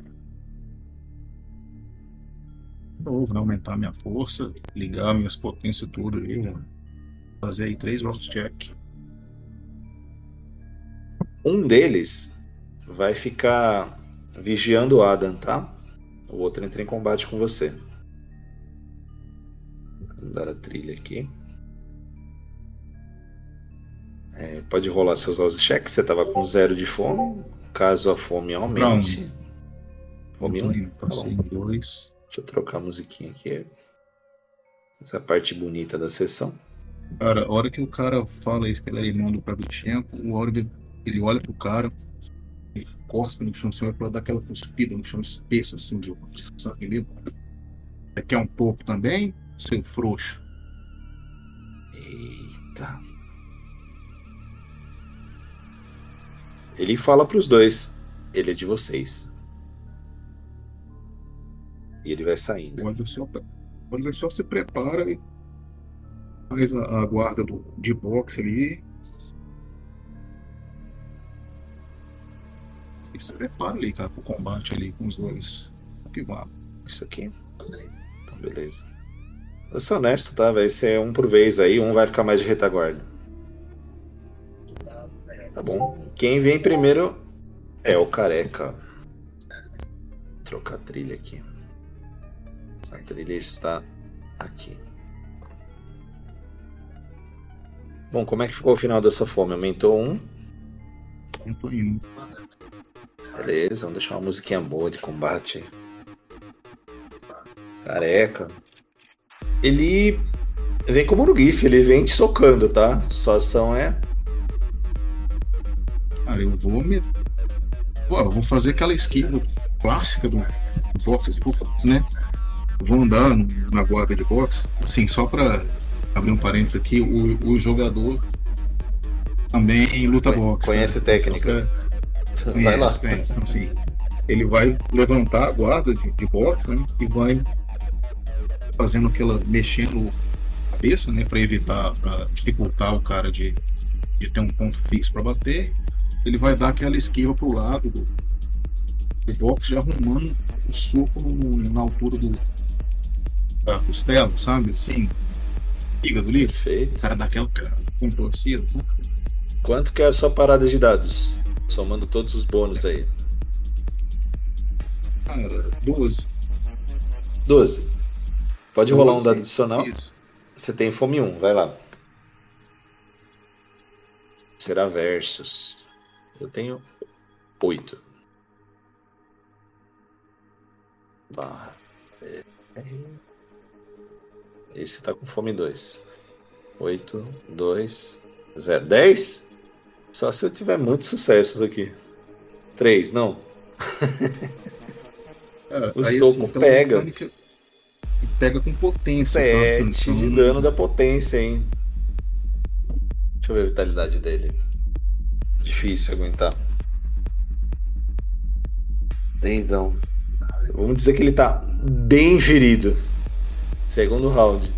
novo, né, aumentar minha força, ligar minhas potências tudo aí, né? Fazer aí três rolls check. Um deles vai ficar vigiando o Adam, tá? O outro entra em combate com você. Vou dar a trilha aqui. É, pode rolar seus de check. Você tava com zero de fome. Caso a fome aumente. Fome um. Então, Passei em dois. Deixa eu trocar a musiquinha aqui. Essa parte bonita da sessão. Cara, a hora que o cara fala isso, que ele é irmão do Pavlichenko, o Oliver, ele olha pro cara, ele cospe no chão, assim, vai dar aquela cuspida no chão espesso, assim, de de sangue limpo. Você quer um pouco também, seu frouxo? Eita. Ele fala pros dois. Ele é de vocês. E ele vai saindo. O só, o Oliver só se prepara e faz a, a guarda do, de boxe ali. E se prepara ali, cara, pro combate ali com os dois. Que vá. Isso aqui. Então, beleza. Eu sou honesto, tá? Vai ser um por vez aí, um vai ficar mais de retaguarda. Tá bom. Quem vem primeiro é o careca. Vou trocar a trilha aqui. A trilha está aqui. Bom, como é que ficou o final dessa fome? Aumentou um. Tô indo. Beleza, vamos deixar uma musiquinha boa de combate. Careca. Ele vem como no GIF, ele vem te socando, tá? Sua ação é. Cara, eu vou me. Pô, eu vou fazer aquela esquiva clássica do boxe, né? Vou andar na guarda de boxe. Assim, só pra abrir um parênteses aqui, o, o jogador também luta boxe. Conhece né? técnicas. *laughs* Vai lá. Conhece, conhece. Então, assim, ele vai levantar a guarda de, de boxe, né? E vai fazendo aquela. mexendo a cabeça, né? Pra evitar, pra dificultar o cara de, de ter um ponto fixo pra bater. Ele vai dar aquela esquiva pro lado do, do boxe, já arrumando o soco no- na altura do, da costela, sabe? Assim, fígado livre. O Perfeito. cara dá aquela contorcida. Quanto que é a sua parada de dados? Somando todos os bônus aí. Cara, 12. 12. Pode rolar um 12. dado adicional. Isso. Você tem fome 1, vai lá. Será versus. Eu tenho 8. Barra. É. Esse tá com fome 2. 8, 2, 0. 10? Só se eu tiver muitos sucessos aqui. 3, não. Cara, O soco uma pega. mecânica Pega com potência. tá? 7 Assim, de então, dano da potência, hein? Deixa eu ver a vitalidade dele. Difícil aguentar. Então. Vamos dizer que ele tá bem ferido. Segundo round.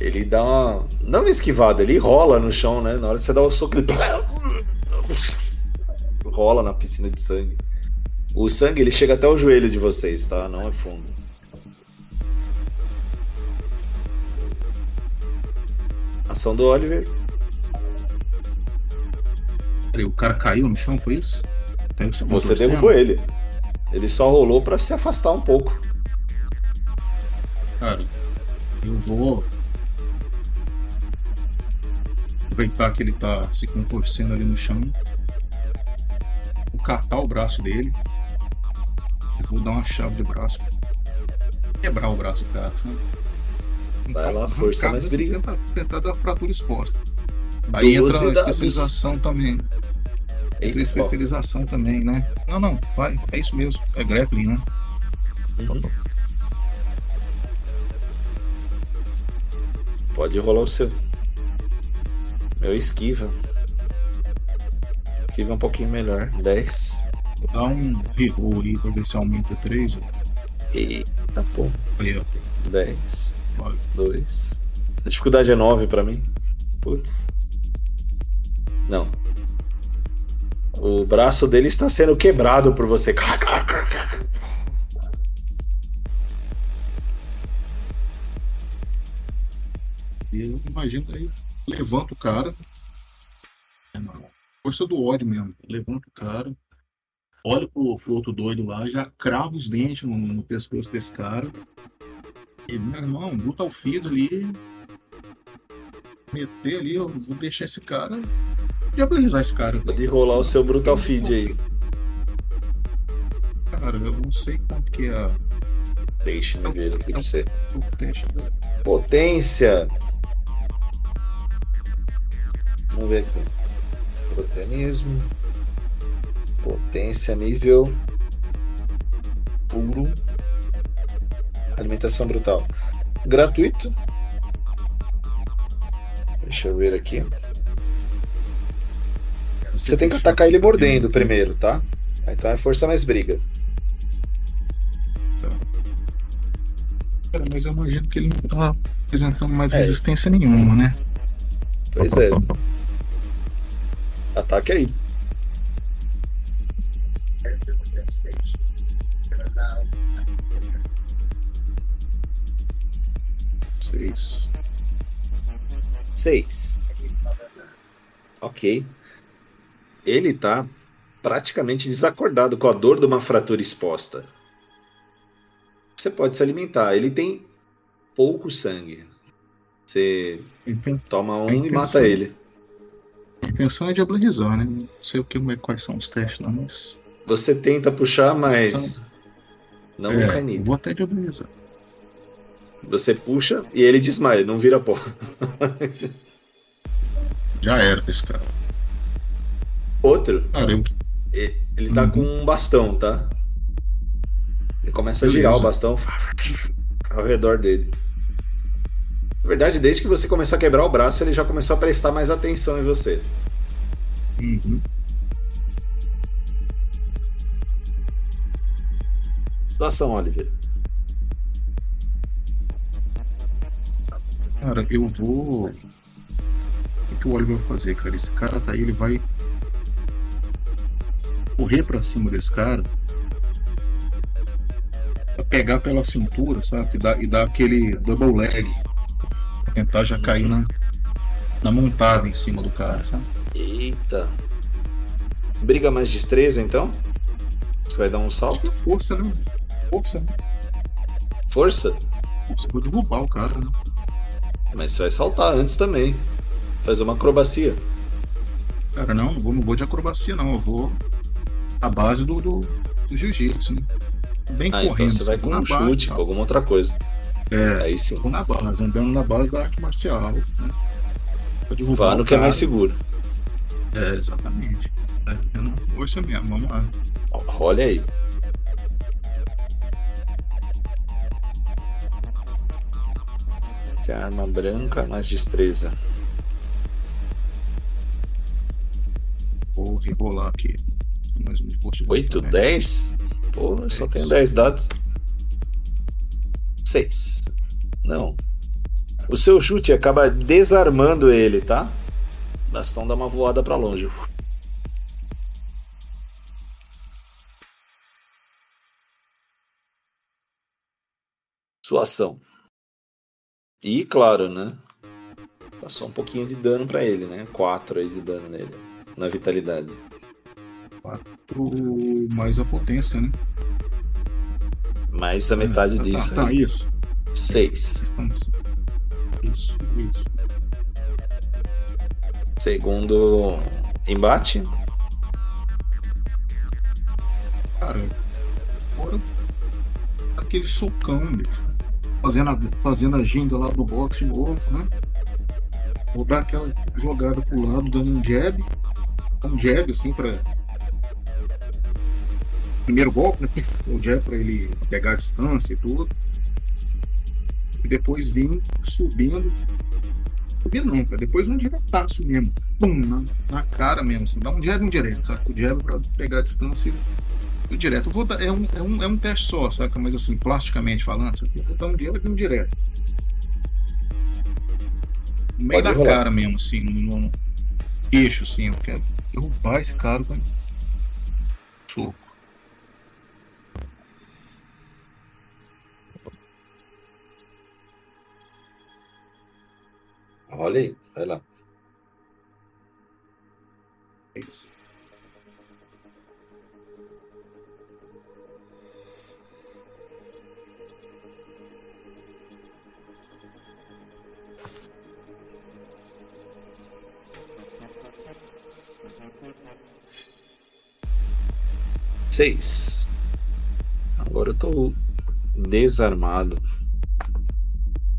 Ele dá uma. Não uma esquivada, ele rola no chão, né? Na hora que você dá o soco, ele. *laughs* rola na piscina de sangue. O sangue ele chega até o joelho de vocês, tá? Não é fundo. Ação do Oliver. peraí, O cara caiu no chão, foi isso? Você contorcendo? derrubou ele. Ele só rolou pra se afastar um pouco. Cara, eu vou aproveitar que ele tá se contorcendo ali no chão. Vou catar o braço dele. E vou dar uma chave de braço. Quebrar o braço do cara, sabe? Vai lá, força assim, briga. Tentar, dar fratura exposta. Aí entra Doze a dados. especialização também. Entra a Eita, ó. especialização também, né? Não, não, vai. É isso mesmo. É grappling, né? Uhum. Pode rolar o seu. Meu esquiva. Esquiva um pouquinho melhor. 10. Vou dar um reroll aí pra ver se aumenta 3. Eita, pô. Aí, ó. 10. Vai. 2. A dificuldade é 9 pra mim. Putz. Não. O braço dele está sendo quebrado por você. *laughs* Eu imagino aí, levanta o cara. É força do ódio mesmo. Levanta o cara, olha pro, pro outro doido lá, já crava os dentes no, no pescoço desse cara. E, meu irmão, luta ao fio ali. Meter ali, eu vou deixar esse cara. Diabilizar esse cara. Pode rolar o seu Brutal Feed aí. Cara, eu não sei quanto que é a- ver aqui pra você. o teste da. Potência. Vamos ver aqui. Proteanismo. Potência nível puro. Alimentação brutal. Gratuito. Deixa eu ver aqui. Você tem que atacar ele mordendo primeiro, tá? Então é força mais briga. Cara, mas eu imagino que ele não tá apresentando mais É. resistência nenhuma, né? Pois é. Ataque aí. Seis. Seis. Ok. Ele tá praticamente desacordado com a dor de uma fratura exposta. Você pode se alimentar. Ele tem pouco sangue. Você toma um e mata ele. A intenção é diabolizar, né? Não sei o que, quais são os testes, não, mas. Você tenta puxar, mas não é, nele. vou até diabolizar. Você puxa e ele desmaia, não vira pó. *laughs* Já era pra esse cara. Outro, Cara, eu. e- ele tá Uhum. com um bastão, tá? Ele começa a Beleza. girar o bastão ao redor dele. Na verdade, desde que você começou a quebrar o braço, ele já começou a prestar mais atenção em você. Uhum. Situação, Oliver. Cara, eu vou. O que o Oliver vai fazer, cara? Esse cara tá aí, ele vai correr pra cima desse cara, pra pegar pela cintura, sabe? E dar, e dar aquele double leg. Tentar já cair na, na montada em cima do cara, sabe? Eita. Briga mais destreza, então? Você vai dar um salto? Força, né? Força, né? Força? Força. Vou derrubar o cara, né? Mas você vai saltar antes também. Fazer uma acrobacia. Cara, não, não vou, não vou de acrobacia, não. Eu vou à base do, do, do jiu-jitsu, né? Bem Ah, correndo. então você vai assim, com um base, chute, tá? com alguma outra coisa. É, Aí sim. vou na base, andando na base da arte marcial. Né? Vá no que é mais seguro. É, exatamente. É, eu não- força mesmo, vamos lá. Olha aí. É a arma branca, mais destreza. Vou rebolar aqui. Mais um esforço. 8, né? 10? Pô, eu só tenho 10 dados. 6. Não. O seu chute acaba desarmando ele, tá? Bastão dá uma voada pra longe. Sua ação. E, claro, né? Passou um pouquinho de dano pra ele, né? 4 aí de dano nele. Na vitalidade. Quatro mais a potência, né? Mais a metade Ah, disso. Tá, tá, isso. 6. Estamos- Isso, isso. Segundo embate. Cara, fora aquele socão, bicho. Fazendo a, fazendo a ginga lá do boxe novo, né? Vou dar aquela jogada pro lado, dando um jab. Um jab, assim, pra. Primeiro golpe, né? O jab pra ele pegar a distância e tudo. E depois vim subindo. Subindo não, cara. Depois um diretaço mesmo. Pum, na, na cara mesmo, assim. Dá um jab um direto, sabe? O jab pra pegar a distância e direto. Vou dar, é, um, é, um, é um teste só, saca? Mas assim, plasticamente falando, sabe? Vou dar um direto e um direto. No meio Pode da rolar. cara mesmo, assim, no, no queixo, assim. Eu quero derrubar esse cara com soco. Olha aí, vai lá. É isso. Seis. Agora eu tô desarmado.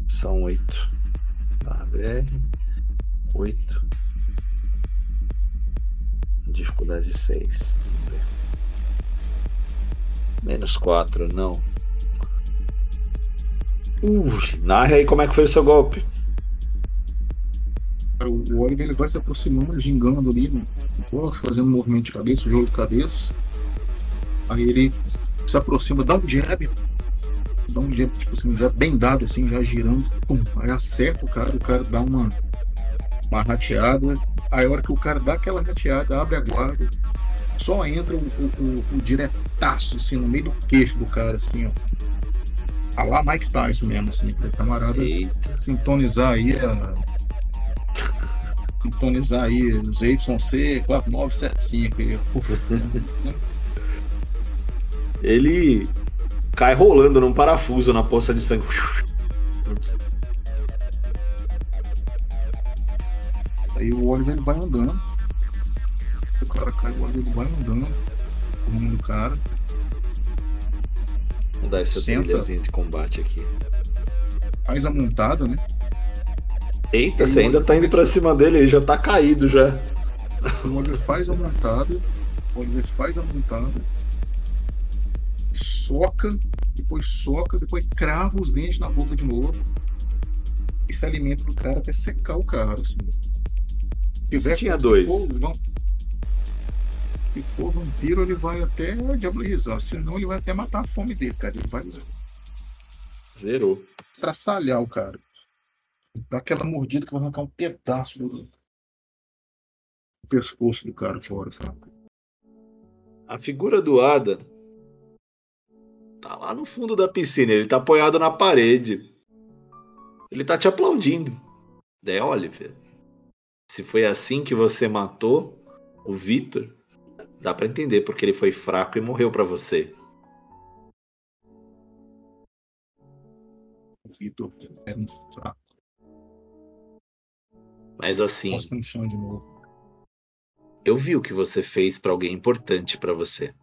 São oito. Barra BR. Oito. Dificuldade seis. Vamos ver. Menos quatro, não. Uh, narra aí como é que foi o seu golpe. O Oliver ele vai se aproximando, gingando ali, box, fazendo um movimento de cabeça, jogo de cabeça. Aí ele se aproxima, dá um jab. Dá um jab, tipo assim, jab bem dado, assim, já girando. Pum, aí acerta o cara, o cara dá uma, uma rateada. Aí a hora que o cara dá aquela rateada, abre a guarda, só entra o, o, o- o diretaço, assim, no meio do queixo do cara, assim, ó. A lá Mike Tyson mesmo, assim, pro camarada Eita. sintonizar aí a. sintonizar aí os YC 4975 aí. *laughs* Ele cai rolando num parafuso na poça de sangue. Aí o Oliver vai andando. O cara cai, o Oliver vai andando. O rumo do cara. Vou dar essa trilhazinha de combate aqui. Faz a montada, né? Eita, você ainda tá indo pra cima dele, ele já tá caído já. O Oliver faz a montada. O Oliver faz a montada. Soca, depois soca, depois crava os dentes na boca de novo. E se alimenta do cara até secar o cara. Assim. Se Você tinha dois. for vam- Se for vampiro, ele vai até diabolizar. Senão, ele vai até matar a fome dele, cara. Ele vai Zerou. estraçalhar o cara. Dá aquela mordida que vai arrancar um pedaço do, do pescoço do cara fora, sabe? A figura do Ada tá lá no fundo da piscina, ele tá apoiado na parede. Ele tá te aplaudindo. É, Oliver. Se foi assim que você matou o Victor, dá pra entender porque ele foi fraco e morreu pra você. O Vitor era um fraco. Mas assim, eu vi o que você fez pra alguém importante pra você.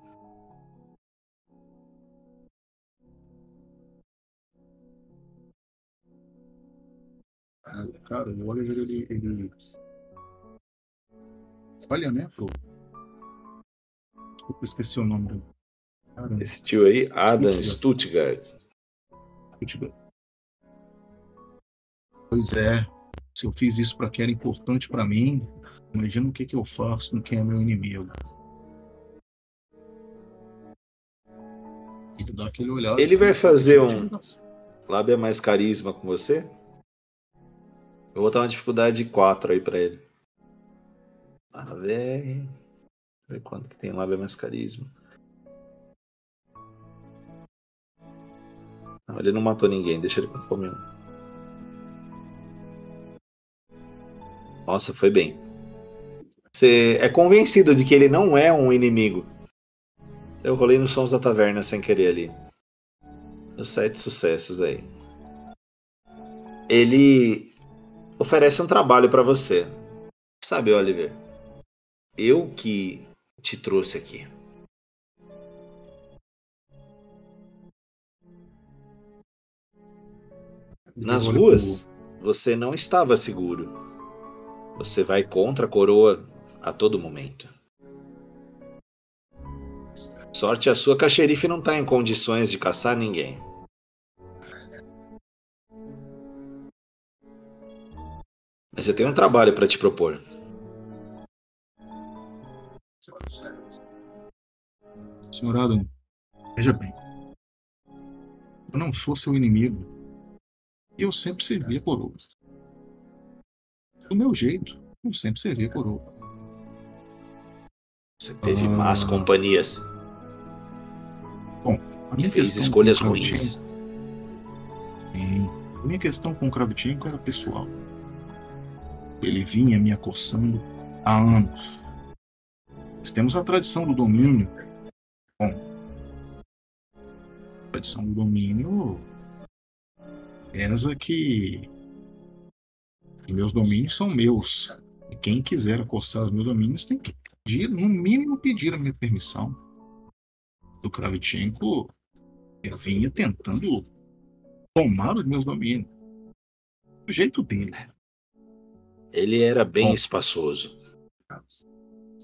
Cara, o Oliver, ele. ele... Olha, né, pro. Desculpa, esqueci o nome dele. Esse tio aí, Adam Stuttgart. Stuttgart. Pois é. Se eu fiz isso pra quem era importante pra mim, imagina o que, que eu faço com quem é meu inimigo. Ele dá aquele olhar. Ele vai assim, fazer um- Lábia mais carisma com você? Eu vou botar uma dificuldade 4 aí pra ele. Ah, velho. Ver quanto que tem lábia mais carisma. Não, ele não matou ninguém, deixa ele comer um. Nossa, foi bem. Você é convencido de que ele não é um inimigo. Eu rolei nos sons da taverna sem querer ali. Os sete sucessos aí. Ele oferece um trabalho pra você. Sabe, Oliver? Eu que te trouxe aqui. Nas ruas, você não estava seguro. Você vai contra a coroa a todo momento. Sorte a sua que a xerife não está em condições de caçar ninguém. Mas eu tenho um trabalho para te propor. pro- Senhor Adam, veja bem. Eu não sou seu inimigo. E eu sempre servi a coroa. Do meu jeito, eu sempre servi a coroa. Você teve Ah. más companhias A e minha fez questão escolhas ruins. Sim. A minha questão com o Kravchenko era pessoal. Ele vinha me acossando há anos. Nós temos a tradição do domínio. Bom, a tradição do domínio reza que meus domínios são meus. E quem quiser acossar os meus domínios tem que pedir, no mínimo, pedir a minha permissão. Do Kravchenko vinha tentando tomar os meus domínios. Do jeito dele. Ele era bem espaçoso.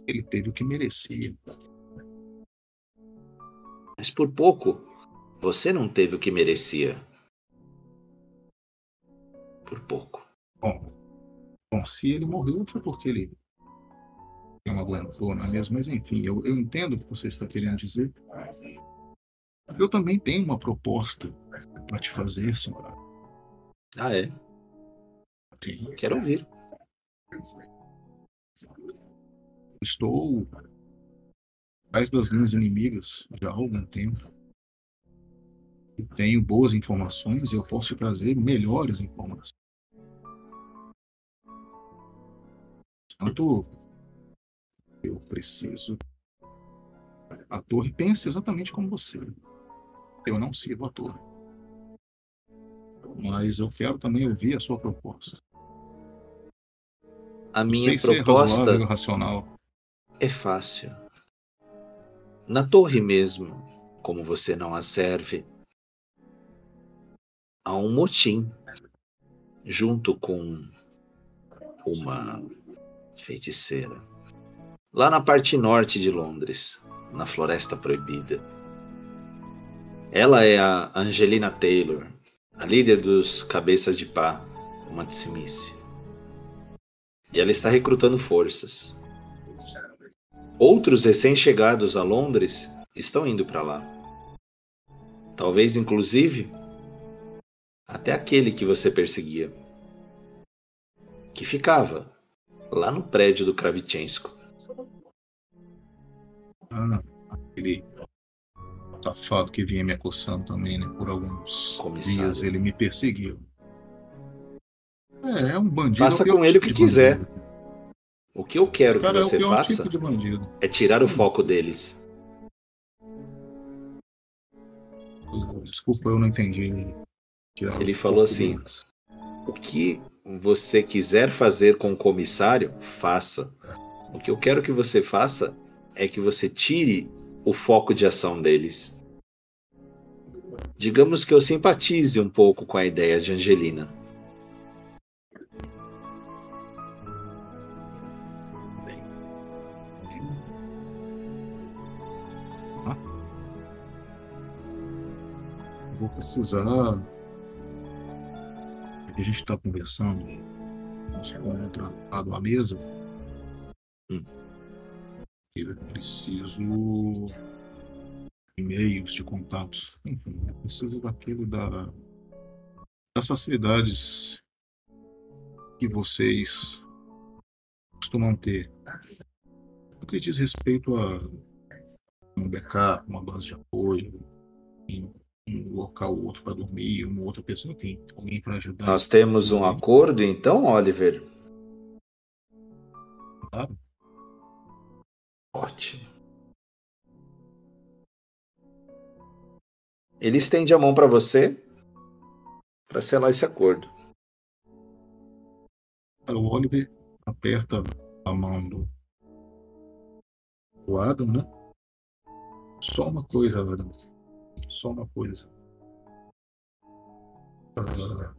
Ele teve o que merecia. Mas por pouco, você não teve o que merecia. Por pouco. Bom, bom, se ele morreu foi porque ele uma aguentou, não é mesmo? Mas enfim, eu, eu entendo o que você está querendo dizer. Eu também tenho uma proposta para te fazer, senhora. Ah, é? Sim. Quero ouvir. Estou atrás das minhas inimigas já há algum tempo. e tenho boas informações e eu posso te trazer melhores informações. Portanto, eu preciso. A torre pensa exatamente como você. Eu não sirvo a torre. Mas eu quero também ouvir a sua proposta. A minha Sei proposta razoável racional. é fácil. Na torre mesmo, como você não a serve, há um motim junto com uma feiticeira. Lá na parte norte de Londres, na Floresta Proibida. Ela é a Angelina Taylor, a líder dos Cabeças de Pá, uma Tsimice. E ela está recrutando forças. Outros recém-chegados a Londres estão indo para lá. Talvez, inclusive, até aquele que você perseguia, que ficava lá no prédio do Kravchensko. Ah, aquele safado que vinha me acossando também, né? Por alguns dias ele me perseguiu. É, é um bandido. Faça é com ele o tipo que de quiser. bandido. O que eu quero que você é pior faça tipo é tirar o foco deles. Desculpa, eu não entendi. Tirar Ele falou assim, deles. O que você quiser fazer com o comissário, faça. O que eu quero que você faça é que você tire o foco de ação deles. Digamos que eu simpatize um pouco com a ideia de Angelina. Vou precisar. A gente está conversando, nós contra lado à mesa. Hum. Eu preciso e-mails de contatos. Enfim, eu preciso daquilo da das facilidades que vocês costumam ter. No que diz respeito a um backup, uma base de apoio, em um local ou outro para dormir, uma outra pessoa tem alguém para ajudar. Nós temos um acordo, então, Oliver? Claro. Ótimo. Ele estende a mão para você para selar esse acordo. O Oliver aperta a mão do, do Adam, né? Só uma coisa, Adam. Só uma coisa. Ah,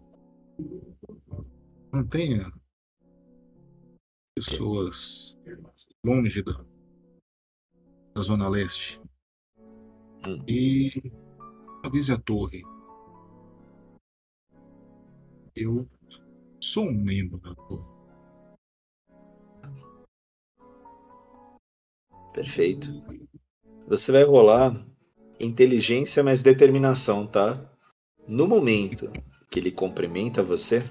mantenha pessoas longe da, da Zona Leste. Hum. E avise a torre. Eu sou um membro da torre. Perfeito. Você vai rolar inteligência mais determinação, tá? No momento que ele cumprimenta você,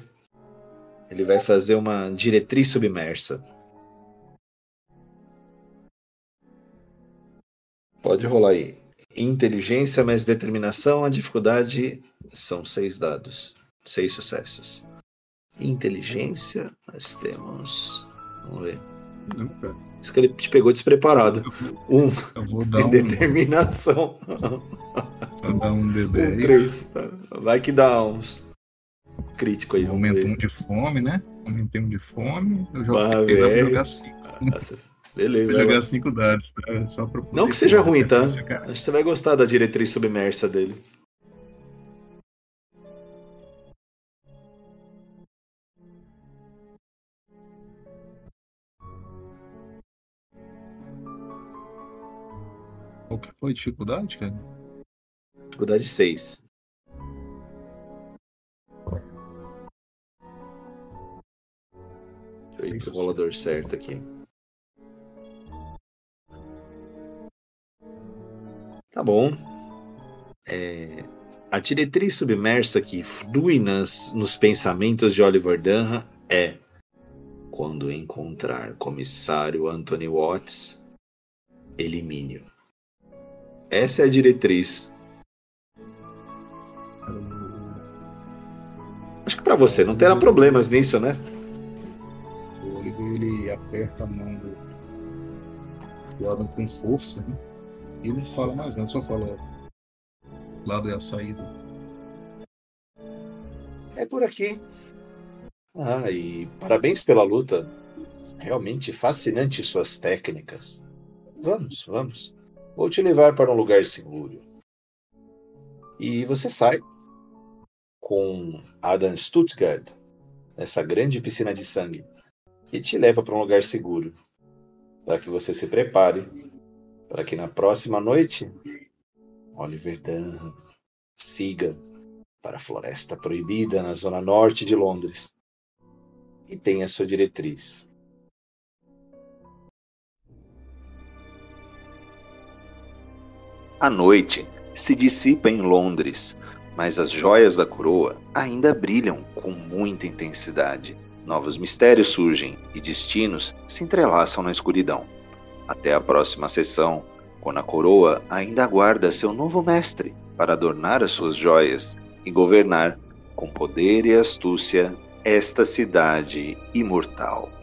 ele vai fazer uma diretriz submersa. Pode rolar aí. Inteligência mais determinação, a dificuldade são seis dados. Seis sucessos. Inteligência, nós temos. Vamos ver. Não, cara. Isso que ele te pegou despreparado. Um, Eu *laughs* um, determinação. vou dar um Um, D10. três. tá? Vai que dá uns crítico aí. Ver. um de fome, né? Aumentei um de fome. Eu velho. jogar cinco. Nossa, beleza. Vou jogar dados, tá? Só pra Não que seja ruim, tá? Acho que você vai gostar da diretriz submersa dele. Qual que foi a dificuldade, cara? Dificuldade 6. Deixa eu ir pro rolador certo aqui. Tá bom. É, a diretriz submersa que flui nas, nos pensamentos de Oliver Dunham é quando encontrar comissário Anthony Watts, elimine-o. Essa é a diretriz Acho que para você não terá problemas nisso, né? O Oliver ele aperta a mão do, do Adam com força, né? E não fala mais nada, só fala lado é a saída. É por aqui. Ah, e parabéns pela luta. Realmente fascinante suas técnicas. Vamos, vamos. Vou te levar para um lugar seguro. E você sai com Adam Stuttgart nessa grande piscina de sangue e te leva para um lugar seguro para que você se prepare para que na próxima noite Oliver Dunham siga para a Floresta Proibida na zona norte de Londres e tenha sua diretriz. A noite se dissipa em Londres, mas as joias da coroa ainda brilham com muita intensidade. Novos mistérios surgem e destinos se entrelaçam na escuridão. Até a próxima sessão, quando a coroa ainda aguarda seu novo mestre para adornar as suas joias e governar com poder e astúcia esta cidade imortal.